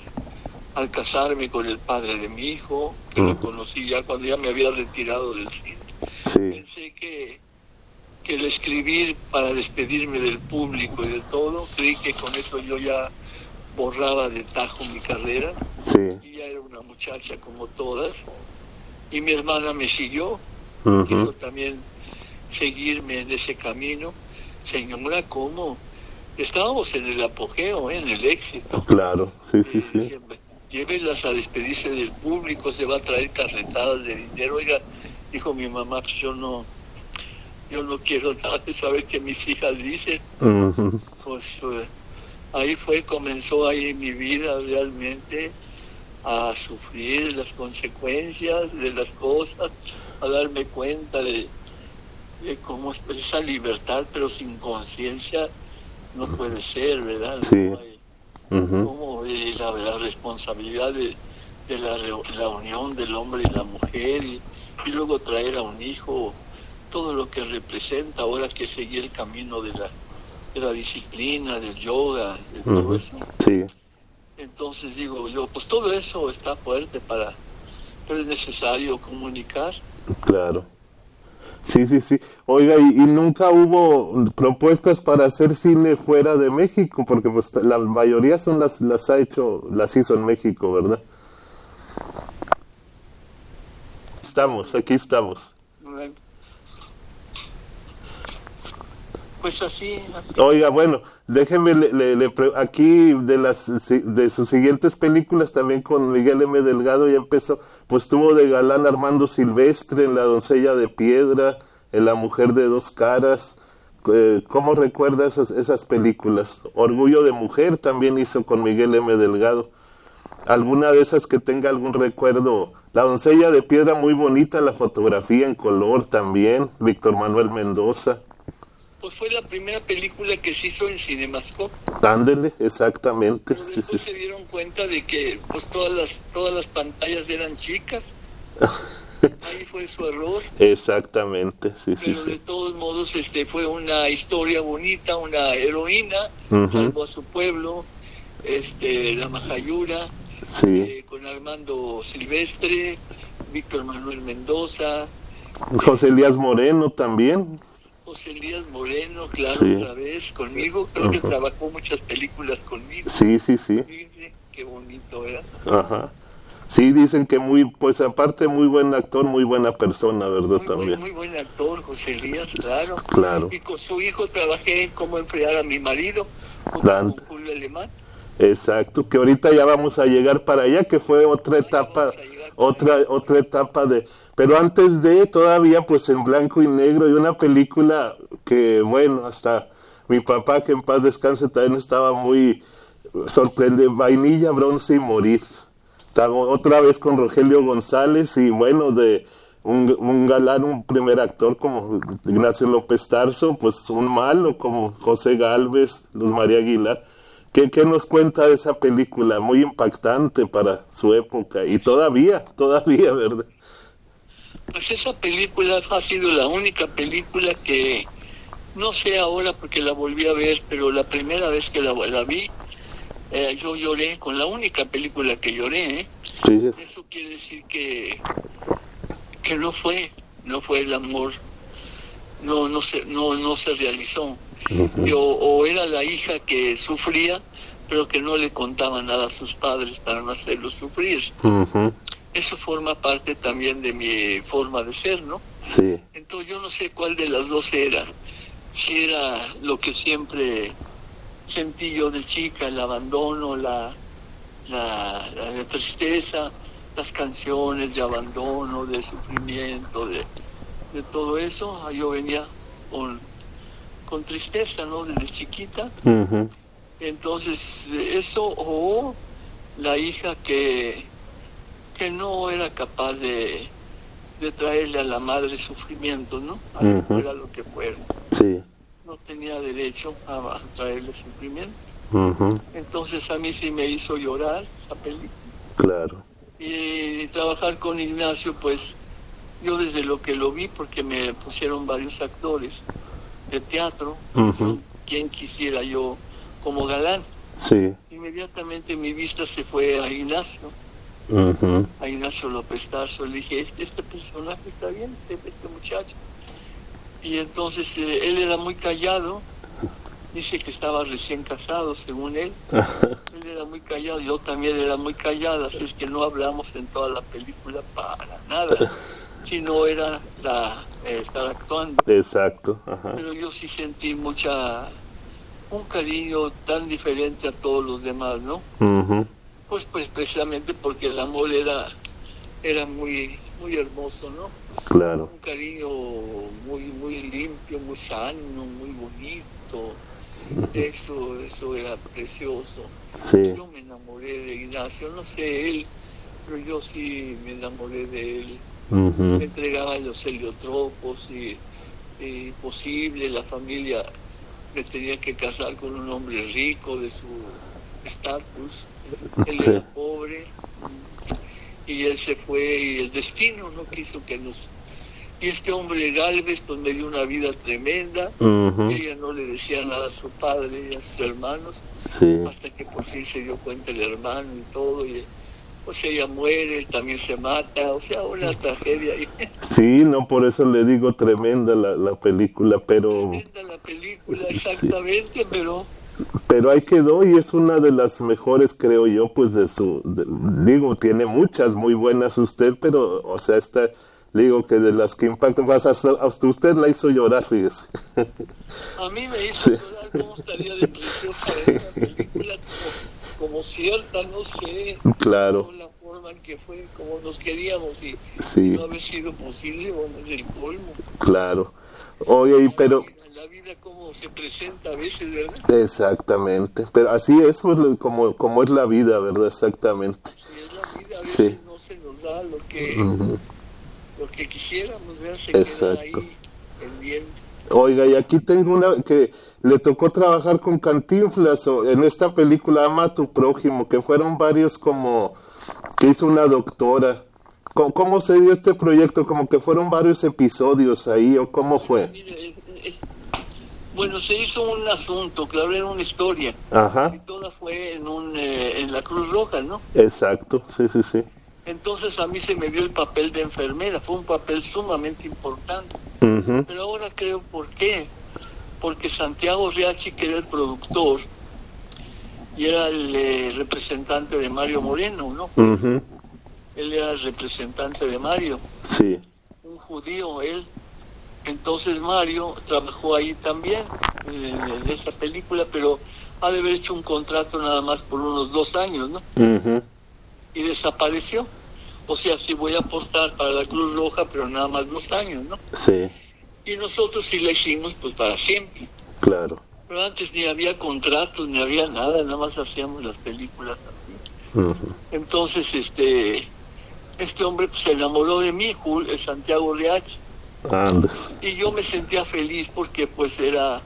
al casarme con el padre de mi hijo, que lo conocí ya cuando ya me había retirado del cine. Pensé que, que el escribir para despedirme del público y de todo, creí que con eso yo ya borraba de tajo mi carrera. Y ya era una muchacha como todas. Y mi hermana me siguió, quiso también seguirme en ese camino. Señora, ¿cómo? Estábamos en el apogeo, ¿eh? en el éxito. Claro, sí, sí, sí llévelas a despedirse del público, se va a traer carretadas de dinero. Oiga, dijo mi mamá, pues yo no, yo no quiero [LAUGHS] nada de saber qué mis hijas dicen. Pues eh, ahí fue, comenzó ahí mi vida realmente a sufrir las consecuencias de las cosas, a darme cuenta de, de cómo esa libertad, pero sin conciencia, no puede ser, ¿verdad? como la, responsabilidad de, la, unión del hombre y la mujer y, luego traer a un hijo, todo lo que representa ahora que seguir el camino de la, de la disciplina, del yoga, de todo eso. Entonces digo yo, pues todo eso está fuerte para, pero es necesario comunicar. Claro. Sí, sí, sí. Oiga, y, nunca hubo propuestas para hacer cine fuera de México, porque pues la mayoría son las las ha hecho, las hizo en México, ¿verdad? Estamos, aquí estamos. Pues Oiga, bueno, déjeme le, aquí de las de sus siguientes películas también con Miguel M. Delgado ya empezó, pues tuvo de galán Armando Silvestre en La doncella de piedra, en La mujer de dos caras. Eh, ¿Cómo recuerda esas, esas películas? Orgullo de mujer también hizo con Miguel M. Delgado. ¿Alguna de esas que tenga algún recuerdo? La doncella de piedra muy bonita, la fotografía en color también, Víctor Manuel Mendoza. Pues fue la primera película que se hizo en Cinemascope. Ándele, exactamente. Pero después se dieron cuenta de que pues todas las todas las pantallas eran chicas. [LAUGHS] Ahí fue su error. Exactamente, sí, Pero de todos modos este fue una historia bonita, una heroína, salvo a su pueblo, este la Majayura, eh, con Armando Silvestre, Víctor Manuel Mendoza, José Elías Moreno también. José Elías Moreno, claro, otra vez conmigo. Creo que trabajó muchas películas conmigo. Sí, sí, sí. Qué bonito era. Ajá. Sí, dicen que muy, pues aparte muy buen actor, muy buena persona, ¿verdad? Muy, También. Muy, buen actor, José Elías, claro. Claro. Y con su hijo trabajé en cómo enfriar a mi marido, con Julio Alemán. Exacto, que ahorita ya vamos a llegar para allá, que fue otra etapa, otra, otra etapa de pero antes de, todavía pues en blanco y negro y una película que, bueno, hasta mi papá, que en paz descanse, también estaba muy sorprendente, Vainilla, Bronce y Morir. otra vez con Rogelio González y bueno, de un, un, galán, un primer actor como Ignacio López Tarso, pues un malo como José Galvez, Luz María Aguilar. ¿Qué, ¿Qué, nos cuenta esa película? Muy impactante para su época y todavía, todavía, ¿verdad? Pues esa película ha sido la única película que, no sé ahora porque la volví a ver, pero la primera vez que la, la vi, eh, yo lloré con la única película que lloré. ¿eh? Eso quiere decir que, que no fue, no fue el amor, no, no, se, no, no se realizó. o era la hija que sufría, pero que no le contaba nada a sus padres para no hacerlos sufrir eso forma parte también de mi forma de ser, ¿no? Sí. Entonces yo no sé cuál de las dos era. Si era lo que siempre sentí yo de chica, el abandono, la, la, la tristeza, las canciones de abandono, de sufrimiento, de, de todo eso. Ah, yo venía con, con tristeza, ¿no? Desde chiquita. Entonces, eso o la hija que, que no era capaz de, de traerle a la madre sufrimiento, ¿no? A fuera lo que fuera. Sí. No tenía derecho a, traerle sufrimiento. Entonces a mí sí me hizo llorar esa película. Claro. Y, trabajar con Ignacio, pues yo desde lo que lo vi, porque me pusieron varios actores de teatro, quien quisiera yo como galán. Sí. Inmediatamente mi vista se fue a Ignacio a Ignacio López Tarso. Le dije, este, este personaje está bien, este, este muchacho. Y entonces eh, él era muy callado, dice que estaba recién casado, según él. [LAUGHS] él era muy callado, yo también era muy callada, así es que no hablamos en toda la película para nada, sino era la, estar actuando. Exacto. Pero yo sí sentí mucha un cariño tan diferente a todos los demás, ¿no? Pues, pues precisamente porque el amor era, era muy, muy hermoso, ¿no? Claro. Un cariño muy, muy limpio, muy sano, muy bonito. Eso, eso era precioso. Yo me enamoré de Ignacio, no sé él, pero yo sí me enamoré de él. Me entregaba los heliotropos y, y posible, la familia me tenía que casar con un hombre rico de su estatus. Él era pobre y él se fue y el destino no quiso que nos... Y este hombre Galvez pues me dio una vida tremenda, ella no le decía nada a su padre y a sus hermanos, hasta que por fin se dio cuenta el hermano y todo, y pues ella muere, también se mata, o sea, una tragedia. [LAUGHS] Sí, no, por eso le digo tremenda la, la película, pero... Tremenda la película, exactamente, pero pero ahí quedó y es una de las mejores, creo yo, pues de su, digo, tiene muchas muy buenas usted, pero, o sea, esta, digo que de las que impactan, hasta, hasta usted la hizo llorar, fíjese. A mí me hizo llorar, ¿cómo estaría de preciosa una película como, como, cierta, no sé, claro. la forma en que fue, como nos queríamos y no haber sido posible, vamos, el colmo. Claro. Oye, y pero la vida como se presenta a veces, ¿verdad? Exactamente, pero así es pues, como, como es la vida, ¿verdad? Exactamente. Sí, es la vida, a veces no se nos da lo que, lo que quisiéramos, ¿verdad? Se Exacto. Queda ahí pendiente. Oiga, y aquí tengo una que le tocó trabajar con Cantinflas en esta película Ama a tu prójimo, que fueron varios como que hizo una doctora. ¿Cómo, ¿Cómo, se dio este proyecto? ¿Como que fueron varios episodios ahí o cómo fue? Mire, bueno, se hizo un asunto, claro, era una historia. Ajá. Y toda fue en, un, eh, en la Cruz Roja, ¿no? Exacto, sí, sí, sí. Entonces a mí se me dio el papel de enfermera, fue un papel sumamente importante. Pero ahora creo por qué. Porque Santiago Riachi, que era el productor, y era el eh, representante de Mario Moreno, ¿no? Él era el representante de Mario. Sí. Un judío, él. Entonces Mario trabajó ahí también, en esa película, pero ha de haber hecho un contrato nada más por unos dos años, ¿no? Y desapareció. O sea, sí voy a aportar para la Cruz Roja, pero nada más dos años, ¿no? Sí. Y nosotros sí la hicimos pues para siempre. Claro. Pero antes ni había contratos, ni había nada, nada más hacíamos las películas así. Entonces, este, este hombre pues, se enamoró de mí, Santiago Riachi y yo me sentía feliz porque pues era,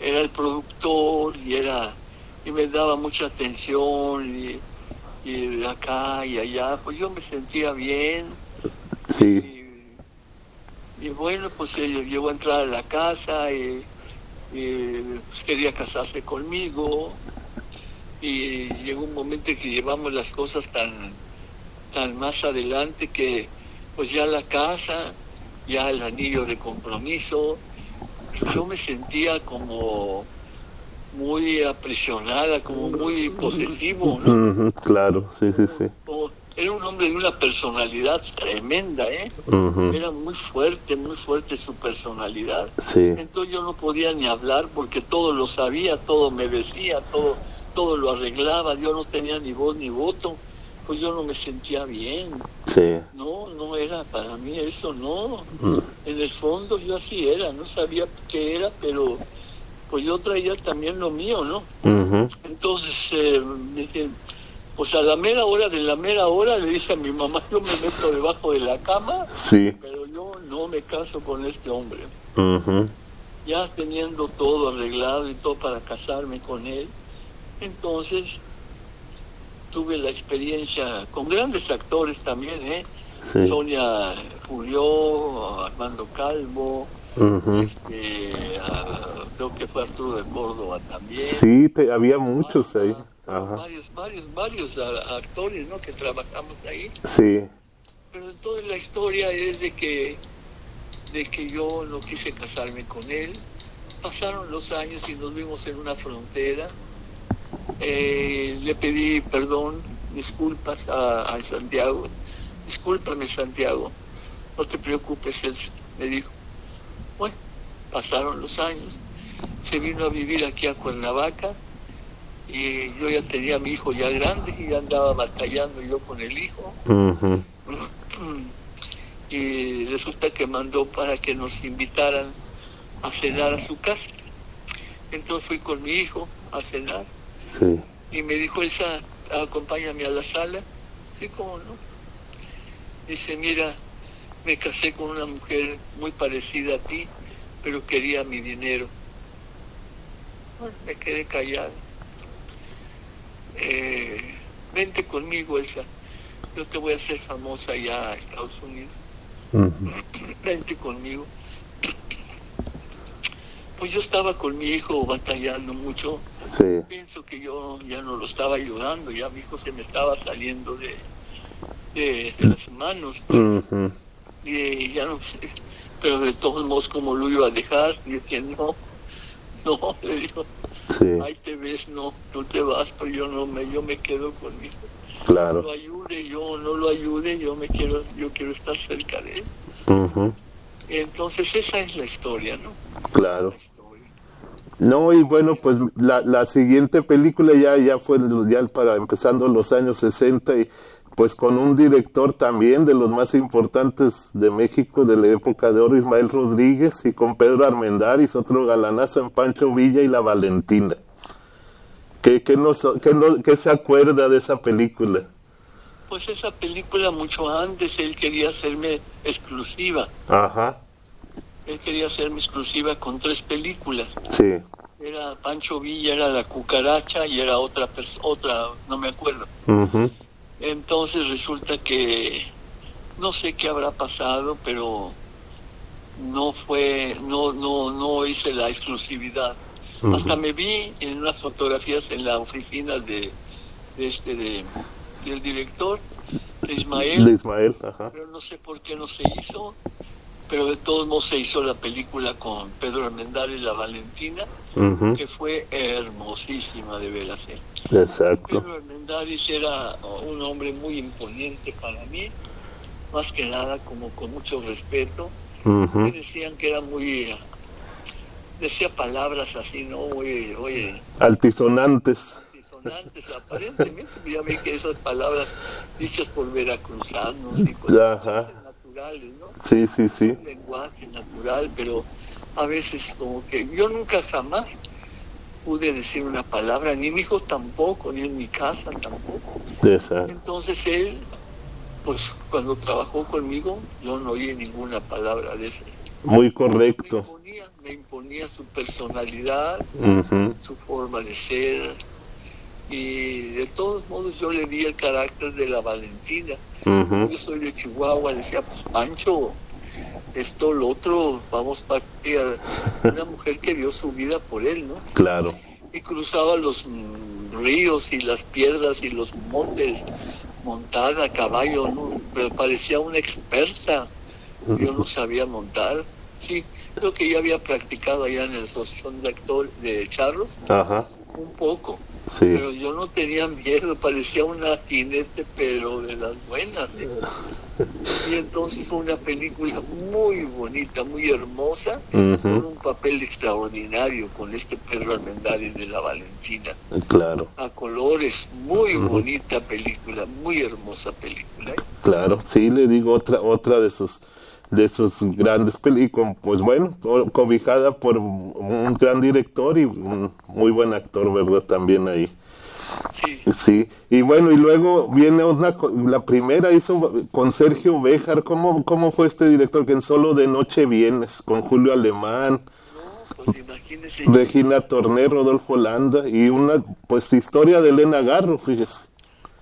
era el productor y era y me daba mucha atención y, de acá y allá, pues yo me sentía bien. Sí. Y, bueno, pues él llegó a entrar a la casa y, pues, quería casarse conmigo y llegó un momento en que llevamos las cosas tan tan más adelante que pues ya la casa ya el anillo de compromiso, yo me sentía como muy aprisionada, como muy posesivo, ¿no? claro, sí, sí, sí. era un hombre de una personalidad tremenda, ¿eh? Era muy fuerte, muy fuerte su personalidad. Entonces yo no podía ni hablar porque todo lo sabía, todo me decía, todo, todo lo arreglaba, yo no tenía ni voz ni voto, pues yo no me sentía bien. Sí. No, no era para mí eso, no. Mm. En el fondo yo así era, no sabía qué era, pero pues yo traía también lo mío, ¿no? Entonces eh, dije, pues a la mera hora de la mera hora le dije a mi mamá, yo me meto debajo de la cama, sí. pero yo no me caso con este hombre. Ya teniendo todo arreglado y todo para casarme con él, entonces tuve la experiencia con grandes actores también, ¿eh? Sonia Julio, Armando Calvo, este, creo que fue Arturo de Córdoba también. Sí, había muchos ahí. Varios, varios, varios actores ¿no? que trabajamos ahí. Sí. Pero toda la historia es de que, de que yo no quise casarme con él. Pasaron los años y nos vimos en una frontera. Eh, le pedí perdón, disculpas a, a, Santiago. Discúlpame, Santiago. No te preocupes, él me dijo. Pasaron los años. Se vino a vivir aquí a Cuernavaca y yo ya tenía a mi hijo ya grande y ya andaba batallando yo con el hijo. Y resulta que mandó para que nos invitaran a cenar a su casa. Entonces fui con mi hijo a cenar y me dijo, Elsa, acompáñame a la sala. Sí, cómo no. Dice, mira, me casé con una mujer muy parecida a ti, pero quería mi dinero. Bueno, me quedé callado eh, vente conmigo, Elsa, yo te voy a hacer famosa allá a Estados Unidos. Vente conmigo. Pues yo estaba con mi hijo batallando mucho. Pienso que yo ya no lo estaba ayudando, ya mi hijo se me estaba saliendo de, de, las manos. Pues. Y ya no sé, pero de todos modos, como lo iba a dejar, y decía, no, [LAUGHS] no, le digo, ahí te ves, no, tú te vas, pero yo no me, yo me quedo conmigo. Claro. No lo ayude, yo no lo ayude, yo me quiero, yo quiero estar cerca de él. Entonces esa es la historia, ¿no? Claro. No, y bueno, pues la, la siguiente película ya, ya fue ya para empezando los años 60 y pues con un director también de los más importantes de México de la época de oro, Ismael Rodríguez, y con Pedro Armendáriz, otro galanazo en Pancho Villa y La Valentina. ¿Qué, qué, nos, qué, se acuerda de esa película? Pues esa película mucho antes él quería hacerme exclusiva. Ajá. Él quería hacerme exclusiva con tres películas. Sí. Era Pancho Villa, era La Cucaracha y era otra, otra no me acuerdo. Ajá. Entonces resulta que no sé qué habrá pasado, pero no fue, no, no, no hice la exclusividad. Hasta me vi en unas fotografías en la oficina de, este de, del director, de Ismael. De Ismael, ajá. Pero no sé por qué no se hizo pero de todos modos se hizo la película con Pedro Armendáriz y la Valentina, que fue hermosísima de veras. ¿eh? Exacto. Pedro Armendáriz era un hombre muy imponente para mí, más que nada como con mucho respeto. Me decían que era muy decía palabras así, ¿no? Oye, oye. Altisonantes. Altisonantes, aparentemente. Ya vi que esas palabras dichas por veracruzanos y cosas naturales, ¿no? Sí, sí, sí. Un lenguaje natural, pero a veces como que yo nunca jamás pude decir una palabra, ni mi hijo tampoco, ni en mi casa tampoco. Entonces él, pues cuando trabajó conmigo, yo no oí ninguna palabra de ese. Muy correcto. Me imponía, me imponía su personalidad, su forma de ser, y de todos modos yo le di el carácter de la Valentina. Yo soy de Chihuahua, decía, pues Pancho, esto, lo otro, vamos para [LAUGHS] una mujer que dio su vida por él, ¿no? Claro. Y cruzaba los ríos y las piedras y los montes montada a caballo, ¿no? pero parecía una experta. Yo no sabía montar. Sí, creo que ya había practicado allá en el asociación de actor de charros. Ajá Un poco. Pero yo no tenía miedo, parecía una jinete, pero de las buenas. ¿eh? [LAUGHS] Y entonces fue una película muy bonita, muy hermosa, con un papel extraordinario con este Pedro Almendares de la Valentina. Claro. A colores, muy bonita película, muy hermosa película. ¿eh? Claro, sí, le digo otra, otra de sus de sus grandes películas, pues bueno, cobijada por un gran director y un muy buen actor, ¿verdad? También ahí. Sí. sí. y bueno, y luego viene una, la primera hizo con Sergio Béjar, ¿cómo, cómo fue este director que en Solo de Noche Vienes, con Julio Alemán? pues imagínese. Regina Torné, Rodolfo Landa y una pues historia de Elena Garro, fíjese.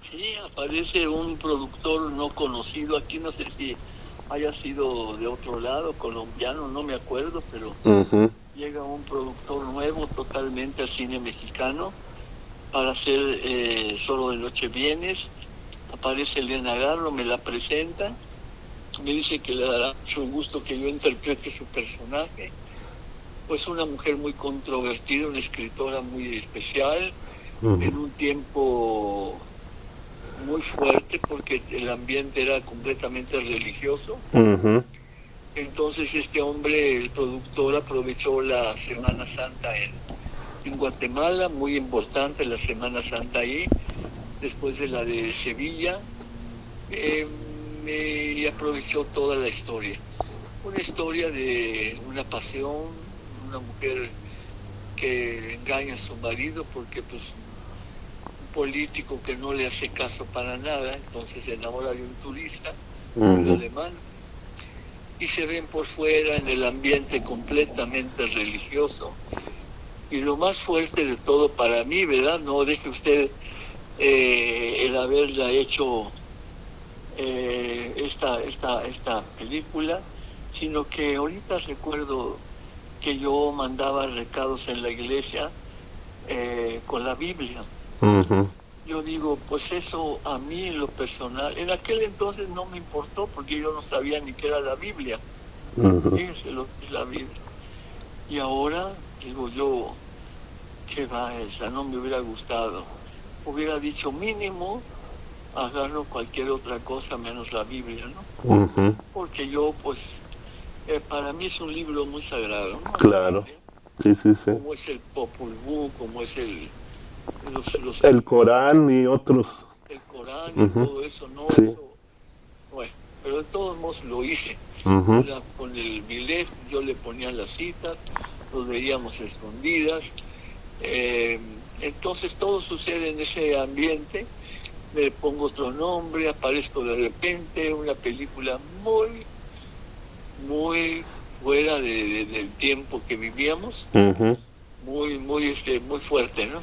Sí, aparece un productor no conocido aquí, no sé si haya sido de otro lado, colombiano, no me acuerdo, pero llega un productor nuevo totalmente al cine mexicano para hacer eh, Solo de Noche Vienes. Aparece Elena Garro, me la presenta, me dice que le dará mucho gusto que yo interprete su personaje. Pues una mujer muy controvertida, una escritora muy especial, en un tiempo muy fuerte porque el ambiente era completamente religioso. Entonces este hombre, el productor, aprovechó la Semana Santa en, en Guatemala, muy importante la Semana Santa ahí, después de la de Sevilla, eh, y aprovechó toda la historia. Una historia de una pasión, una mujer que engaña a su marido porque pues político que no le hace caso para nada, entonces se enamora de un turista, un alemán, y se ven por fuera en el ambiente completamente religioso. Y lo más fuerte de todo para mí, ¿verdad? No deje usted eh, el haberla hecho eh, esta, esta, esta película, sino que ahorita recuerdo que yo mandaba recados en la iglesia eh, con la Biblia. Yo digo, pues eso a mí en lo personal, en aquel entonces no me importó porque yo no sabía ni qué era la Biblia. Fíjense lo que es la Biblia. Y ahora digo yo, qué va esa, no me hubiera gustado. Hubiera dicho mínimo, agarro cualquier otra cosa menos la Biblia, ¿no? Porque yo, pues, eh, para mí es un libro muy sagrado, ¿no? Claro. Sí, sí, sí. Como es el Popul Vuh, como es el el Corán y otros. El Corán y todo eso, ¿no? Sí. bueno, pero de todos modos lo hice. con el bilet yo le ponía las citas, los veíamos escondidas. Eh, entonces todo sucede en ese ambiente. Me pongo otro nombre, aparezco de repente, una película muy, muy fuera de, del tiempo que vivíamos, muy, muy, este, muy fuerte, ¿no?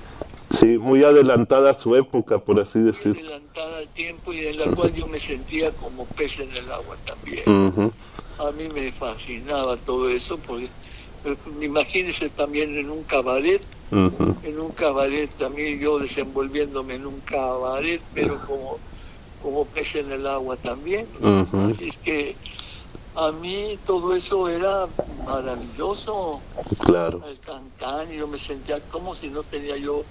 Sí, muy adelantada a su época, por así decir. Muy adelantada al tiempo y en la cual yo me sentía como pez en el agua también. A mí me fascinaba todo eso, porque imagínese también en un cabaret, en un cabaret también yo desenvolviéndome en un cabaret, pero como, como pez en el agua también. Así es que a mí todo eso era maravilloso. Claro. El y yo me sentía como si no tenía yo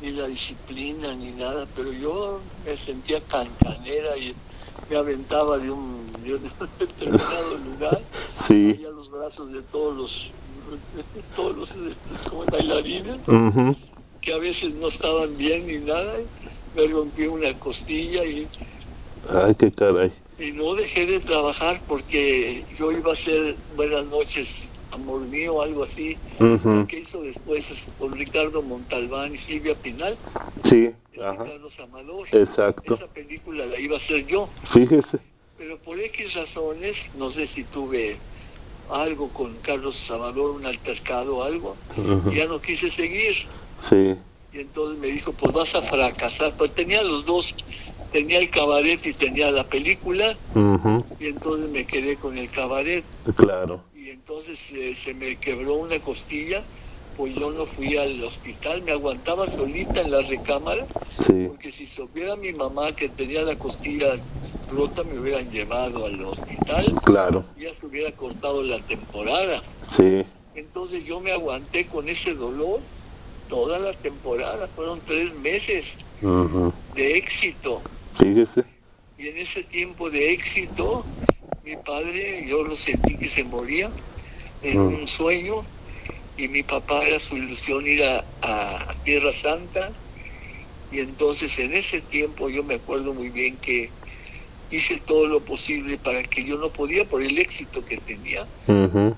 ni la disciplina ni nada, pero yo me sentía cancanera y me aventaba de un, [LAUGHS] determinado lugar [LAUGHS] sí. a los brazos de todos los [LAUGHS] todos los como bailarines que a veces no estaban bien ni nada me rompí una costilla y ay qué caray. y no dejé de trabajar porque yo iba a hacer buenas noches Amor mío, algo así, que hizo después con Ricardo Montalbán y Silvia Pinal. Sí, Carlos Amador. Exacto. Esa película la iba a hacer yo. Fíjese. Pero por X razones, no sé si tuve algo con Carlos Amador, un altercado o algo, y ya no quise seguir. Sí. Y entonces me dijo, pues vas a fracasar. Pues tenía los dos, tenía el cabaret y tenía la película, y entonces me quedé con el cabaret. Claro y entonces eh, se me quebró una costilla, pues yo no fui al hospital, me aguantaba solita en la recámara, porque si supiera mi mamá que tenía la costilla rota me hubieran llevado al hospital, claro. ya se hubiera cortado la temporada. Sí. Entonces yo me aguanté con ese dolor toda la temporada, fueron tres meses de éxito. Fíjese. Y en ese tiempo de éxito, mi padre, yo lo sentí que se moría en mm. un sueño, y mi papá era su ilusión ir a, a Tierra Santa, y entonces en ese tiempo yo me acuerdo muy bien que hice todo lo posible para que yo no podía por el éxito que tenía,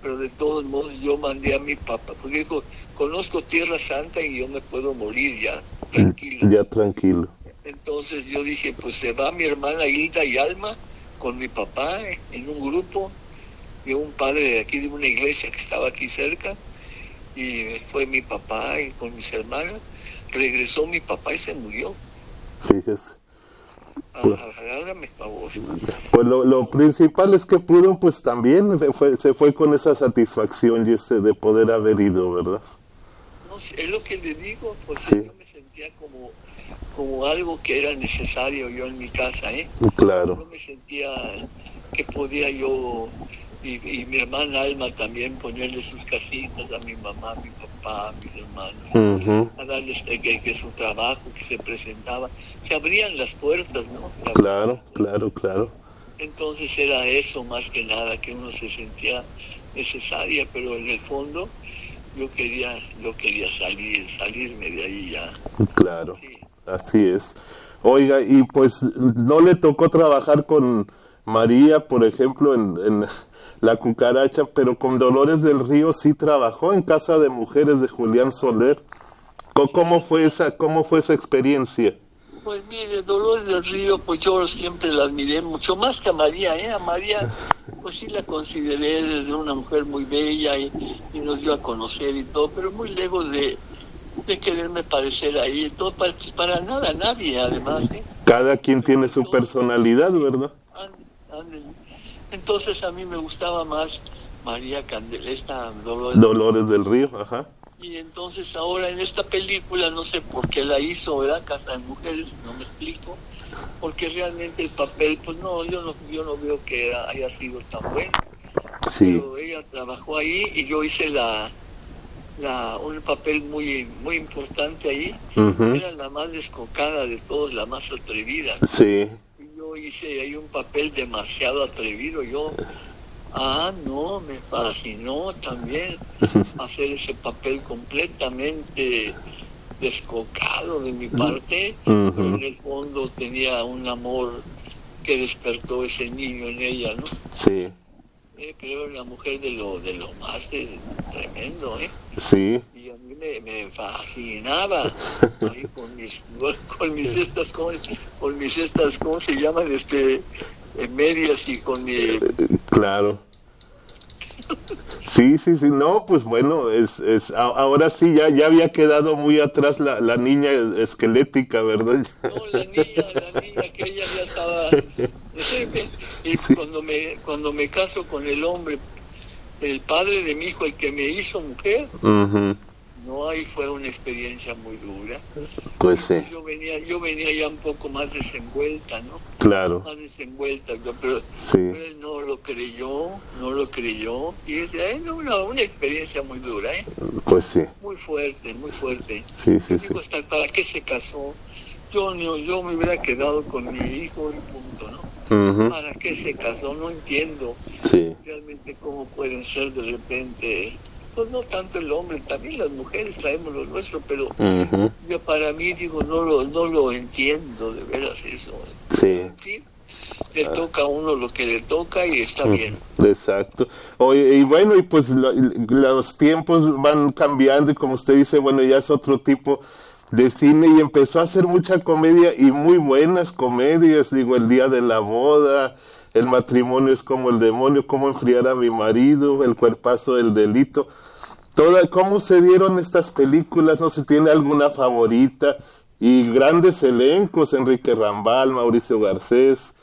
pero de todos modos yo mandé a mi papá, porque dijo, conozco Tierra Santa y yo me puedo morir ya, tranquilo. Ya tranquilo. Entonces yo dije, pues se va mi hermana Hilda y Alma con mi papá en un grupo, y un padre de aquí de una iglesia que estaba aquí cerca, y fue mi papá y con mis hermanas, regresó mi papá y se murió. Fíjese. Pues, pues lo, lo, principal es que pudo, pues también fue, se fue con esa satisfacción y este de poder haber ido, ¿verdad? No, es lo que le digo, pues yo me sentía como, como algo que era necesario yo en mi casa, ¿eh? Claro. Yo me sentía que podía yo y, mi hermana Alma también ponerle sus casitas a mi mamá, a mi papá, a mis hermanos, a darles que, su trabajo, que se presentaba, se abrían las puertas, ¿no? claro, claro, claro. Entonces era eso más que nada, que uno se sentía necesaria, pero en el fondo yo quería, yo quería salir, salirme de ahí ya. Claro, así es. Oiga, y pues no le tocó trabajar con María, por ejemplo, en la cucaracha, pero con Dolores del Río sí trabajó en Casa de Mujeres de Julián Soler. ¿Cómo fue esa, cómo fue esa experiencia? Pues mire, Dolores del Río, pues yo siempre la admiré mucho más que a María, ¿eh? A María, pues sí la consideré desde una mujer muy bella y, nos dio a conocer y todo, pero muy lejos de, de quererme parecer ahí, todo para, para nada, nadie además. ¿eh? Cada quien tiene su personalidad, ¿verdad? Entonces a mí me gustaba más María Candel, esta Dolores, del Río, ajá. Y entonces ahora en esta película, no sé por qué la hizo, ¿verdad? Casa de Mujeres, no me explico. Porque realmente el papel, pues no, yo no, yo no veo que haya sido tan bueno. Sí. Pero ella trabajó ahí y yo hice la, la, un papel muy muy importante ahí. Era la más descocada de todos, la más atrevida. Sí hice ahí un papel demasiado atrevido. Yo, ah, no, me fascinó también hacer ese papel completamente descocado de mi parte, pero en el fondo tenía un amor que despertó ese niño en ella, ¿no? Sí. Eh, pero una mujer de lo, de lo más tremendo, ¿eh? Sí. Y a mí me, fascinaba [LAUGHS] ahí con mis, con mis estas, con mis estas, ¿cómo se llaman? Este, medias y con mi... Claro. Sí, sí, sí, no, pues bueno, es, es, ahora sí ya, ya había quedado muy atrás la, la niña esquelética, ¿verdad? No, la niña, la niña que ella ya estaba y cuando me cuando me caso con el hombre, el padre de mi hijo, el que me hizo mujer, no ahí fue una experiencia muy dura. Pues sí. Yo venía, yo venía ya un poco más desenvuelta, ¿no? Claro. Más desenvuelta, pero, él no lo creyó, no lo creyó. Y es una, una experiencia muy dura, ¿eh? Pues sí. Muy fuerte, muy fuerte. Sí, sí, digo, hasta ¿para qué se casó? Yo, yo me hubiera quedado con mi hijo y punto, ¿no? ¿Para qué se casó? No entiendo realmente cómo pueden ser de repente, pues no tanto el hombre, también las mujeres traemos lo nuestro, pero yo para mí digo, no lo, no lo entiendo de veras eso. Sí. le ah. toca a uno lo que le toca y está bien. Exacto. Oye, y bueno, y pues los tiempos van cambiando y como usted dice, bueno, ya es otro tipo de cine y empezó a hacer mucha comedia y muy buenas comedias, digo, el día de la boda, el matrimonio es como el demonio, cómo enfriar a mi marido, el cuerpazo del delito. Toda, ¿Cómo se dieron estas películas? No sé, ¿tiene alguna favorita? Y grandes elencos, Enrique Rambal, Mauricio Garcés.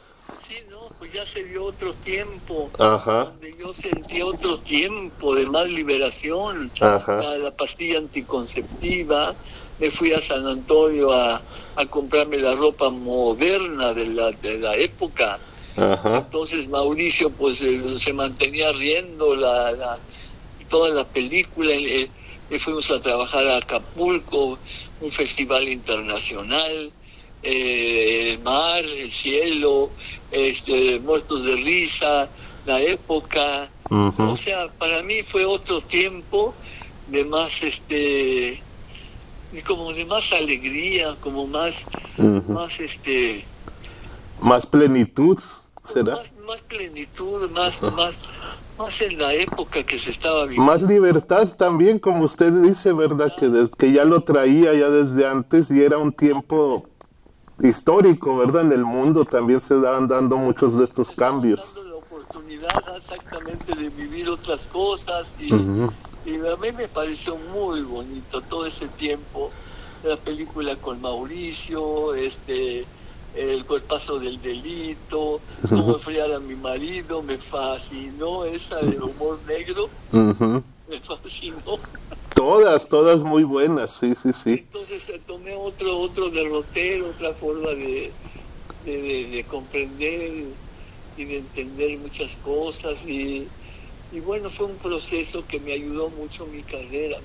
Sí, no, pues ya se dio otro tiempo. Ajá. Donde yo sentí otro tiempo de más liberación. Ajá. la pastilla anticonceptiva, me fui a San Antonio a, a comprarme la ropa moderna de la, de la época. Entonces Mauricio pues eh, se mantenía riendo la, la, toda la película, y fuimos a trabajar a Acapulco, un festival internacional, eh, el mar, el cielo, este, muertos de risa, la época. O sea, para mí fue otro tiempo de más, este, como de más alegría, como más, más, este, más plenitud, será. Más, plenitud, más, más, más en la época que se estaba viviendo. Más libertad también, como usted dice, ¿verdad? Que, que ya lo traía ya desde antes y era un tiempo histórico, ¿verdad? En el mundo también se daban dando muchos de estos cambios. La oportunidad exactamente de vivir otras cosas y, y, a mí me pareció muy bonito todo ese tiempo. La película con Mauricio, este, el cuerpazo del delito, cómo enfriar a mi marido, me fascinó esa del humor negro, me fascinó. Todas, todas muy buenas, sí, sí, sí. Entonces eh, tomé otro, otro derrotero, otra forma de, de, comprender y de entender muchas cosas y, y, bueno, fue un proceso que me ayudó mucho mi carrera,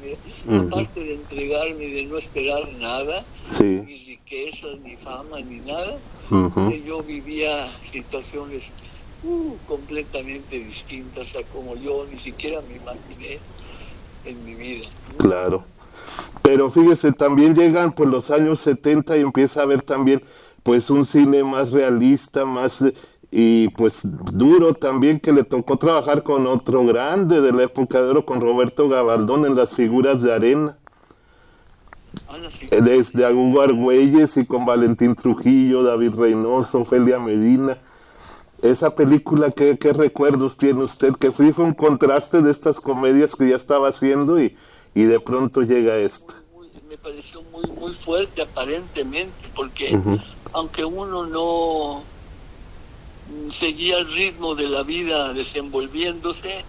aparte de entregarme y de no esperar nada, ni riquezas, ni fama, ni nada, yo vivía situaciones uh, completamente distintas a como yo ni siquiera me imaginé en mi vida. Claro. Pero fíjese, también llegan pues los años 70 y empieza a haber también pues un cine más realista, más y pues duro también que le tocó trabajar con otro grande de la época de oro, con Roberto Gabaldón en las figuras de arena. Ah, Desde Agugo Argüelles y con Valentín Trujillo, David Reynoso, Ofelia Medina esa película, ¿qué, recuerdos tiene usted? Que fue, fue un contraste de estas comedias que ya estaba haciendo y, y de pronto llega esta. me pareció muy, muy fuerte aparentemente, porque aunque uno no seguía el ritmo de la vida desenvolviéndose,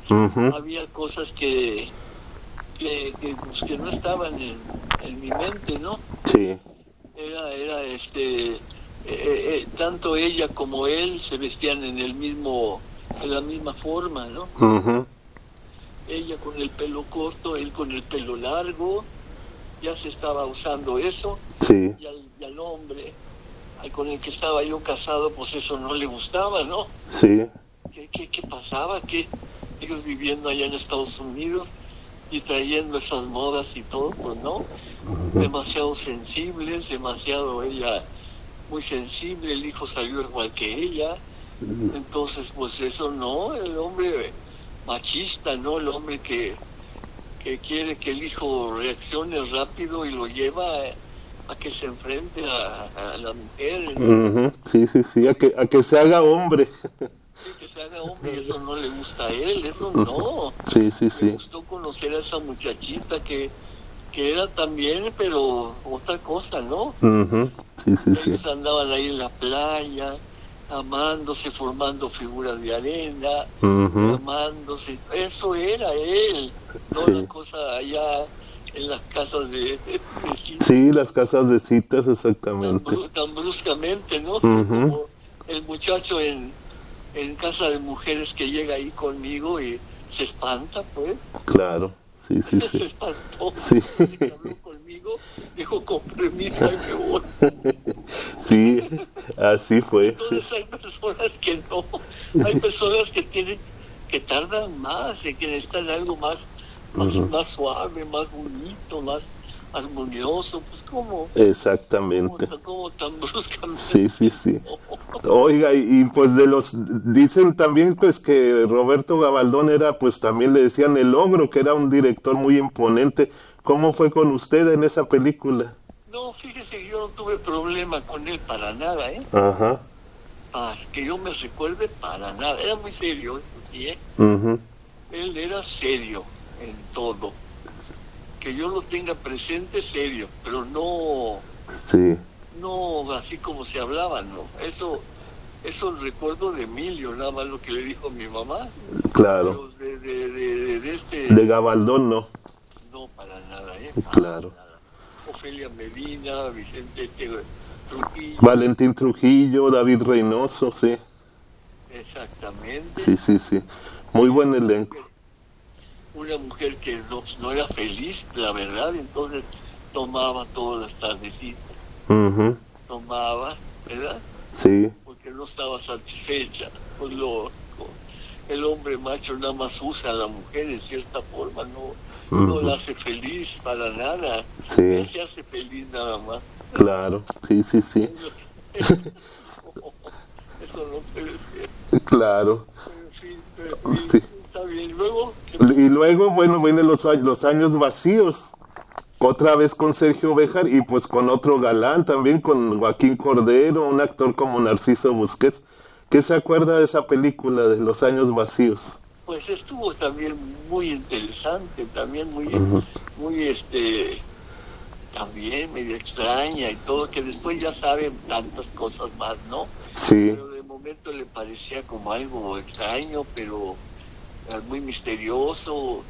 había cosas que, que, pues, que, no estaban en, en, mi mente, ¿no? Sí. Era, era este eh, eh, tanto ella como él se vestían en el mismo en la misma forma no ella con el pelo corto él con el pelo largo ya se estaba usando eso sí. y, al, hombre con el que estaba yo casado pues eso no le gustaba no sí. Qué, qué, qué pasaba que ellos viviendo allá en Estados Unidos y trayendo esas modas y todo pues no demasiado sensibles demasiado ella muy sensible, el hijo salió igual que ella, entonces pues eso no, el hombre machista, ¿no? El hombre que, que quiere que el hijo reaccione rápido y lo lleva a, que se enfrente a, la mujer. Sí, sí, sí, a que, a que se haga hombre. Sí, que se haga hombre, eso no le gusta a él, eso no. Sí, sí, sí. Me gustó conocer a esa muchachita que que era también, pero otra cosa, ¿no? sí, sí, Ellos andaban ahí en la playa, amándose, formando figuras de arena, amándose, eso era él, no la cosa allá en las casas de, citas. Sí, las casas de citas, exactamente. Tan, bruscamente, ¿no? Como el muchacho en, en casa de mujeres que llega ahí conmigo y se espanta, pues. Claro sí, sí, [LAUGHS] sí. Se espantó. Sí. habló conmigo, dijo con permiso, ahí me voy. [LAUGHS] Sí, así fue. Entonces hay personas que no, hay personas que tienen, que tardan más, que necesitan algo más, más, más suave, más bonito, más armonioso, pues como... Exactamente. Como, tan [LAUGHS] bruscamente. Sí, sí, sí. Oiga, y, pues de los, dicen también pues que Roberto Gabaldón era, pues también le decían el ogro, que era un director muy imponente. ¿Cómo fue con usted en esa película? No, fíjese, yo no tuve problema con él para nada, ¿eh? Ajá. Para que yo me recuerde para nada. Era muy serio, ¿eh? Él era serio en todo que yo lo tenga presente serio, pero no sí. no así como se hablaba, no. Eso eso recuerdo de Emilio, nada más lo que le dijo mi mamá. Claro. de, de, de, este de Gabaldón no. No para nada, ¿eh? claro. Ofelia Medina, Vicente Trujillo. Valentín Trujillo, David Reynoso, sí. Exactamente. Sí, sí, sí. Muy buen elenco una mujer que no, no era feliz, la verdad, entonces tomaba todas las tardecitas. Tomaba, ¿verdad? Sí. Porque no estaba satisfecha. Pues lo, el hombre macho nada más usa a la mujer de cierta forma, no, no la hace feliz para nada. Sí. Él se hace feliz nada más. Claro, sí, sí, sí. [LAUGHS] Eso no puede ser. Claro. En fin, sí. Está bien. Luego, y luego, bueno, vienen los, los años vacíos otra vez con Sergio Bejar y pues con otro galán también, con Joaquín Cordero, un actor como Narciso Busquets. ¿Qué se acuerda de esa película de Los Años Vacíos? Pues estuvo también muy interesante, también muy, muy este, también medio extraña y todo, que después ya saben tantas cosas más, ¿no? Sí. Pero de momento le parecía como algo extraño, pero muy misterioso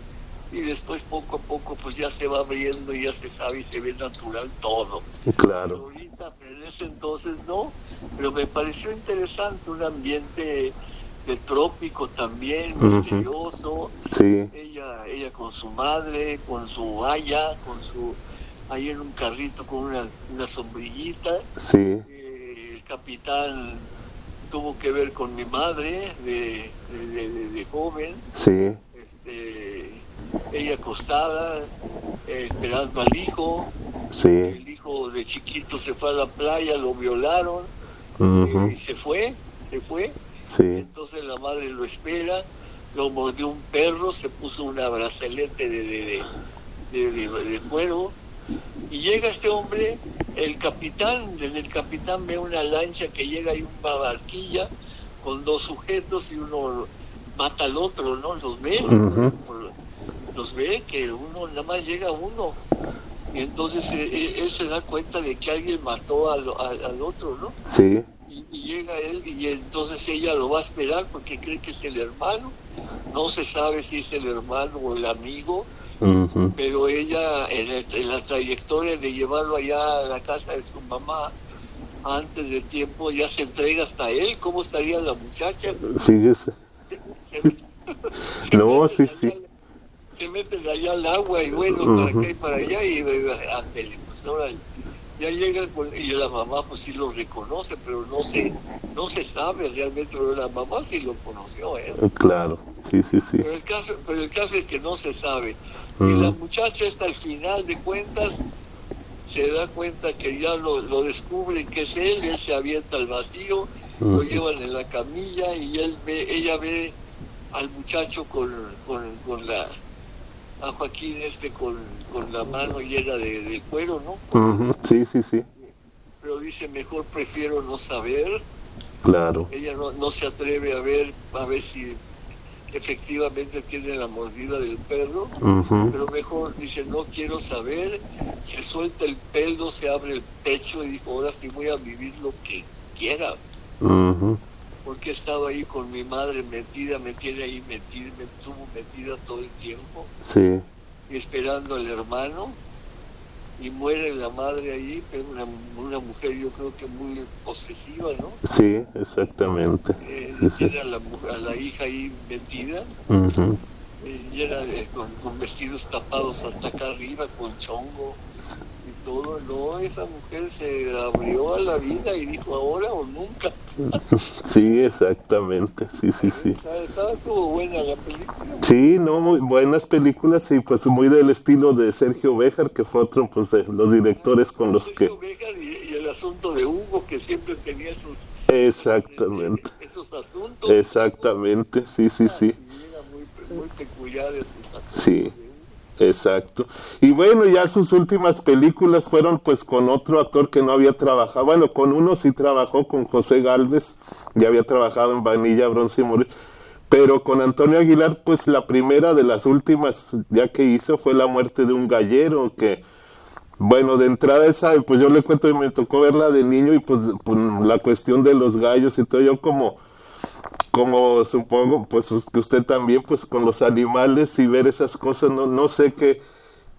y después poco a poco pues ya se va abriendo y ya se sabe y se ve natural todo. Claro. Pero ahorita, pero en ese entonces no, pero me pareció interesante un ambiente de trópico también, misterioso. Sí. Ella, ella con su madre, con su haya, con su ahí en un carrito con una, una sombrillita. Sí. Eh, el capitán tuvo que ver con mi madre de, de, de joven. Sí. Este, ella acostada, eh, esperando al hijo. Sí. El hijo de chiquito se fue a la playa, lo violaron eh, y se fue, se fue. Sí. Entonces la madre lo espera, lo mordió un perro, se puso una brazalete de, de, de, cuero y llega este hombre, el capitán, desde el capitán ve una lancha que llega y una barquilla con dos sujetos y uno mata al otro, ¿no? Los ve, los ve que uno nada más llega uno y entonces eh, eh, él, se da cuenta de que alguien mató al, al, otro, ¿no? Sí. Y, llega él y entonces ella lo va a esperar porque cree que es el hermano. No se sabe si es el hermano o el amigo, pero ella en, la trayectoria de llevarlo allá a la casa de su mamá, antes de tiempo ya se entrega hasta él. ¿Cómo estaría la muchacha? Fíjese. no, sí, sí se meten allá al agua y bueno, para acá y para allá y pues ahora ya llega con, y la mamá pues sí lo reconoce, pero no se, no se sabe realmente, pero la mamá sí lo conoció, ¿eh? Claro, sí, sí, sí. Pero el caso, pero el caso es que no se sabe. Y la muchacha hasta el final de cuentas se da cuenta que ya lo, lo descubren que es él, él se avienta al vacío, lo llevan en la camilla y él ve, ella ve al muchacho con, con, con la a Joaquín este con, con la mano llena de, de cuero, ¿no? Sí, sí, sí. Pero dice, mejor prefiero no saber. Claro. Ella no, no se atreve a ver, a ver si efectivamente tiene la mordida del perro, pero mejor dice, no quiero saber, se suelta el pelo, se abre el pecho y dijo, ahora sí voy a vivir lo que quiera porque he estado ahí con mi madre metida, me tiene ahí metida, me estuvo metida todo el tiempo. Sí. esperando al hermano. Y muere la madre ahí, pero una, una mujer yo creo que muy posesiva, ¿no? Sí, exactamente. Eh, tiene a la, a la, hija ahí metida. Eh, y era con, con, vestidos tapados hasta acá arriba, con chongo todo. No, esa mujer se abrió a la vida y dijo ahora o nunca. [LAUGHS] Sí, exactamente, sí, sí, sí. Estaba, estuvo buena la película. Sí, no, muy buenas películas y pues muy del estilo de Sergio Béjar, que fue otro pues de los directores con los Sergio que... Béjar y, el asunto de Hugo, que siempre tenía esos... Exactamente. Esos, asuntos. Exactamente, sí, sí, sí. muy, muy peculiares. Sí. Exacto. Y bueno, ya sus últimas películas fueron pues con otro actor que no había trabajado. Bueno, con uno sí trabajó, con José Galvez, ya había trabajado en Vanilla, Bronce y Morir. Pero con Antonio Aguilar, pues la primera de las últimas ya que hizo fue La muerte de un gallero, que bueno, de entrada esa, pues yo le cuento y me tocó verla de niño y pues, pues la cuestión de los gallos y todo, yo como como supongo, pues que usted también, pues con los animales y ver esas cosas, no, no sé qué,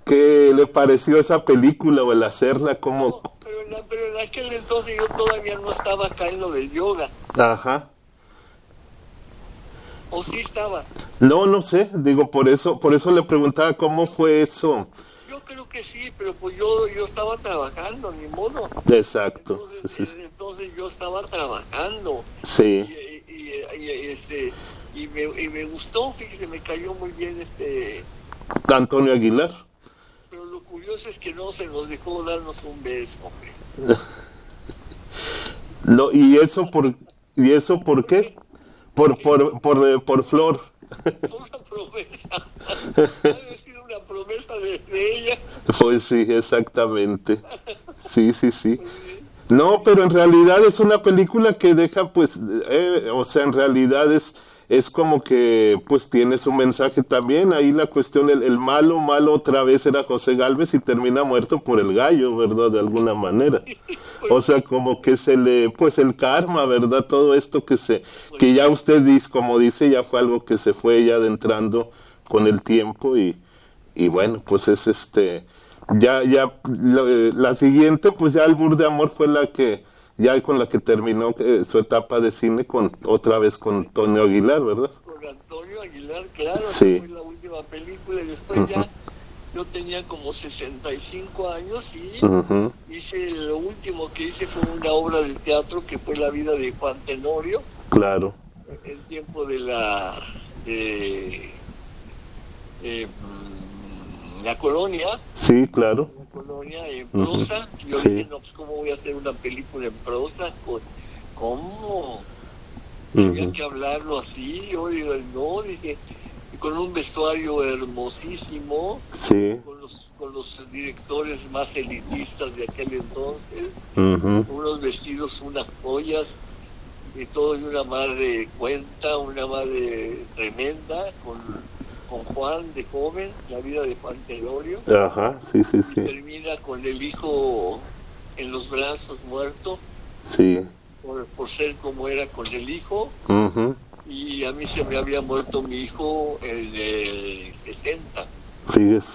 qué le pareció esa película o el hacerla, como... pero, en aquel entonces yo todavía no estaba acá en lo del yoga. Ajá. ¿O sí estaba? No, no sé, digo, por eso, por eso le preguntaba cómo fue eso. Yo creo que sí, pero pues yo, yo estaba trabajando, ni modo. Exacto. Entonces, yo estaba trabajando. Sí. Y, este, y, me, y me gustó, fíjese, me cayó muy bien este... Antonio Aguilar. Pero lo curioso es que no se nos dejó darnos un beso, [LAUGHS] no, ¿y eso por, y eso por qué? Por, por, por, eh, por Flor. Una promesa. Ha sido una promesa de, ella. Pues sí, exactamente. Sí, sí, sí. No, pero en realidad es una película que deja, pues, eh, o sea, en realidad es es como que pues tiene su mensaje también. Ahí la cuestión, el, malo, malo otra vez era José Galvez y termina muerto por el gallo, ¿verdad? De alguna manera. O sea, como que se le, pues el karma, ¿verdad? Todo esto que se, que ya usted dice, como dice, ya fue algo que se fue ya adentrando con el tiempo y, y bueno, pues es este, ya, ya, la, siguiente, pues ya el Bur de Amor fue la que, ya con la que terminó eh, su etapa de cine con otra vez con Antonio Aguilar, ¿verdad? Con Antonio Aguilar, claro, sí. fue la última película y después ya yo tenía como 65 años y hice lo último que hice fue una obra de teatro que fue la vida de Juan Tenorio. Claro. En tiempo de la de, eh, la colonia. Sí, claro. Colonia en prosa. Y yo dije, no, pues cómo voy a hacer una película en prosa, ¿cómo? Tenía que hablarlo así, yo digo, no, dije, con un vestuario hermosísimo, con, los, con los directores más elitistas de aquel entonces, unos vestidos, unas joyas, y todo de una madre cuenta, una madre tremenda, con con Juan de joven, la vida de Juan Telorio. Ajá, sí, sí, sí. Termina con el hijo en los brazos muerto. Sí. Por, ser como era con el hijo. Y a mí se me había muerto mi hijo en el 60. Fíjese.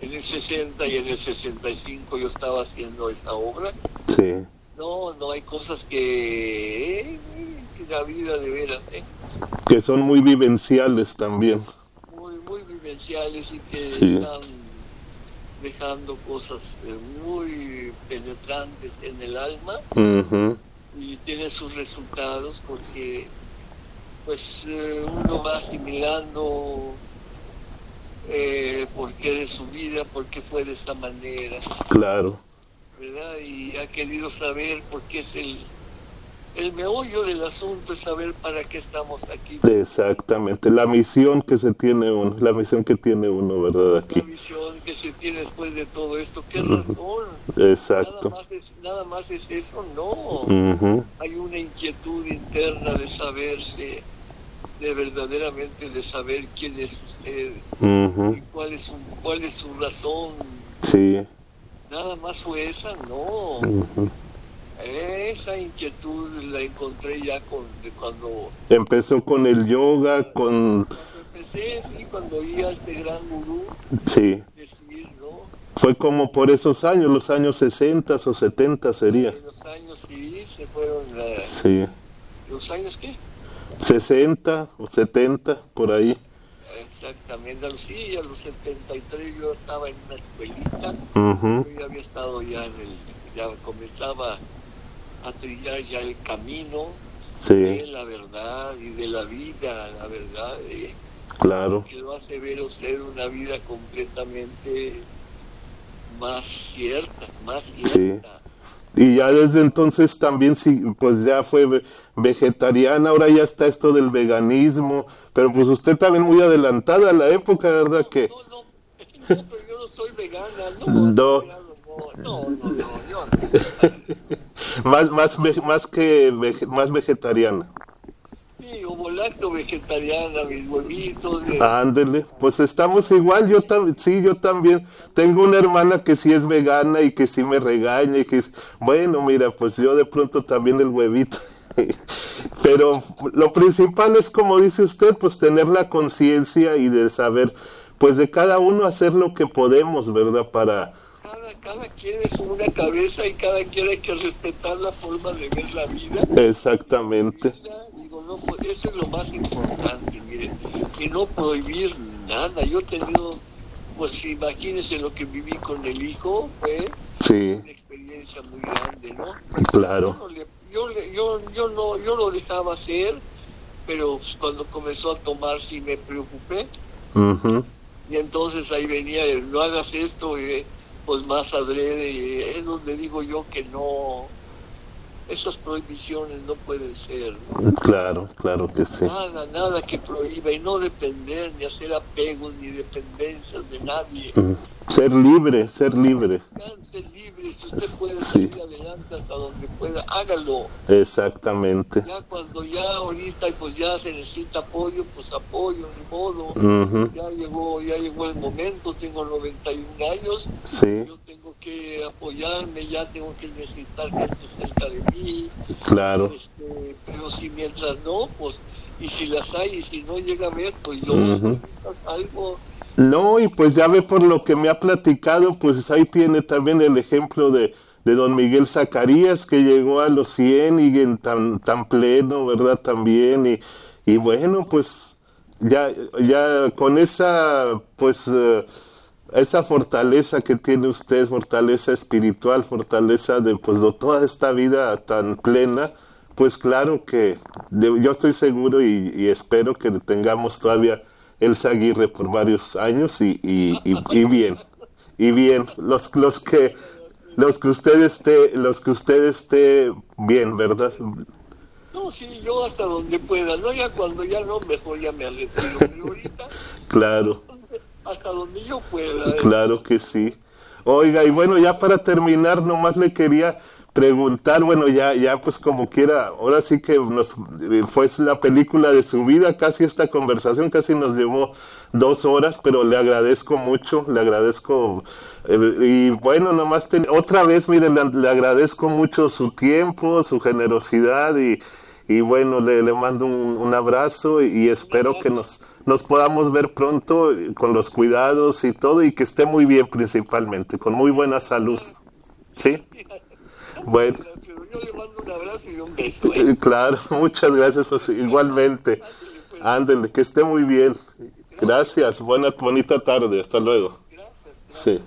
En el 60 y en el 65 yo estaba haciendo esta obra. Sí. No, no hay cosas que, que la vida de veras, ¿eh? Que son muy vivenciales también y que están dejando cosas eh, muy penetrantes en el alma y tiene sus resultados porque pues eh, uno va asimilando eh, por qué de su vida, por qué fue de esa manera. Claro. ¿Verdad? Y ha querido saber por qué es el el meollo del asunto es saber para qué estamos aquí. Exactamente, la misión que se tiene uno, la misión que tiene uno, ¿verdad? Aquí. La misión que se tiene después de todo esto, ¿qué razón? Exacto. Nada más es, nada más es eso, no. Hay una inquietud interna de saberse, de verdaderamente de saber quién es usted y cuál es, su, cuál es su razón. Sí. Nada más fue esa, no. Esa inquietud la encontré ya con, cuando... Empezó con el yoga, con... Cuando empecé, sí, cuando oí a este gran gurú sí. decir, ¿no? Fue como por esos años, los años 60 o 70 sería. los años, sí, se fueron la... Sí. ¿Los años qué? 60 o 70, por ahí. Exactamente, sí, a los 73 yo estaba en una escuelita, yo ya había estado ya en el, ya comenzaba a trillar ya el camino de la verdad y de la vida, la verdad. Eh, claro. Que lo hace ver a usted una vida completamente más cierta, más cierta. Y ya desde entonces también, sí, pues ya fue vegetariana, ahora ya está esto del veganismo, pero pues usted también muy adelantada a la época, ¿verdad? que... No, no, pero yo no soy vegana, no. no. No, no, no, yo más, más, más que más vegetariana. Sí, como lacto vegetariana, mis huevitos. Ándele, pues estamos igual, yo también, sí, yo también. Tengo una hermana que sí es vegana y que sí me regaña y que es, bueno, mira, pues yo de pronto también el huevito. [LAUGHS] Pero lo principal es, como dice usted, pues tener la conciencia y de saber, pues de cada uno hacer lo que podemos, ¿verdad? Para, cada quien es una cabeza y cada quien hay que respetar la forma de ver la vida. Exactamente. digo, no pues, eso es lo más importante, mire, y no prohibir nada. Yo he tenido, pues imagínense lo que viví con el hijo, fue una experiencia muy grande, ¿no? Claro. Yo, yo, yo, no, yo lo dejaba hacer, pero pues, cuando comenzó a tomar sí me preocupé. Y entonces ahí venía, no hagas esto, y, pues más adrede, es donde digo yo que no, esas prohibiciones no pueden ser. Claro, claro que sí. Nada, nada que prohíba y no depender, ni hacer apegos, ni dependencias de nadie. Ser libre, ser libre. Ser libre, si usted puede salir adelante hasta donde pueda, hágalo. Exactamente. Ya cuando ya ahorita pues ya se necesita apoyo, pues apoyo, ni modo. Ya llegó, ya llegó el momento, tengo 91 años. Sí. Yo tengo que apoyarme, ya tengo que necesitar gente cerca de mí. Claro. Este, pero si mientras no, pues, y si las hay y si no llega a ver, pues yo algo no, y pues ya ve por lo que me ha platicado, pues ahí tiene también el ejemplo de, de don Miguel Zacarías, que llegó a los 100 y en tan, tan pleno, ¿verdad? También, y, y bueno, pues ya, ya con esa, pues, eh, esa fortaleza que tiene usted, fortaleza espiritual, fortaleza de, pues, de toda esta vida tan plena, pues claro que yo estoy seguro y, y espero que tengamos todavía Elsa Aguirre por varios años y, y, y, bien, y bien, los, los que los que usted esté, los que usted esté bien, ¿verdad? No, sí, yo hasta donde pueda, no ya cuando ya no, mejor ya me retiro, ahorita. [LAUGHS] claro. Hasta donde yo pueda. ¿eh? Claro que sí. Oiga, y bueno, ya para terminar, nomás le quería preguntar, bueno, ya, ya pues como quiera, ahora sí que nos fue la película de su vida, casi esta conversación casi nos llevó dos horas, pero le agradezco mucho, le agradezco, eh, y bueno, nomás otra vez, mire, le, agradezco mucho su tiempo, su generosidad y, y bueno, le, le mando un, abrazo y, espero que nos, nos podamos ver pronto con los cuidados y todo y que esté muy bien principalmente, con muy buena salud. ¿Sí? Bueno. Yo le mando un abrazo y un beso. ¿eh? Claro, [LAUGHS] muchas gracias, pues igualmente. Ándele, que esté muy bien. Gracias, buena, bonita tarde, hasta luego. Gracias. Sí.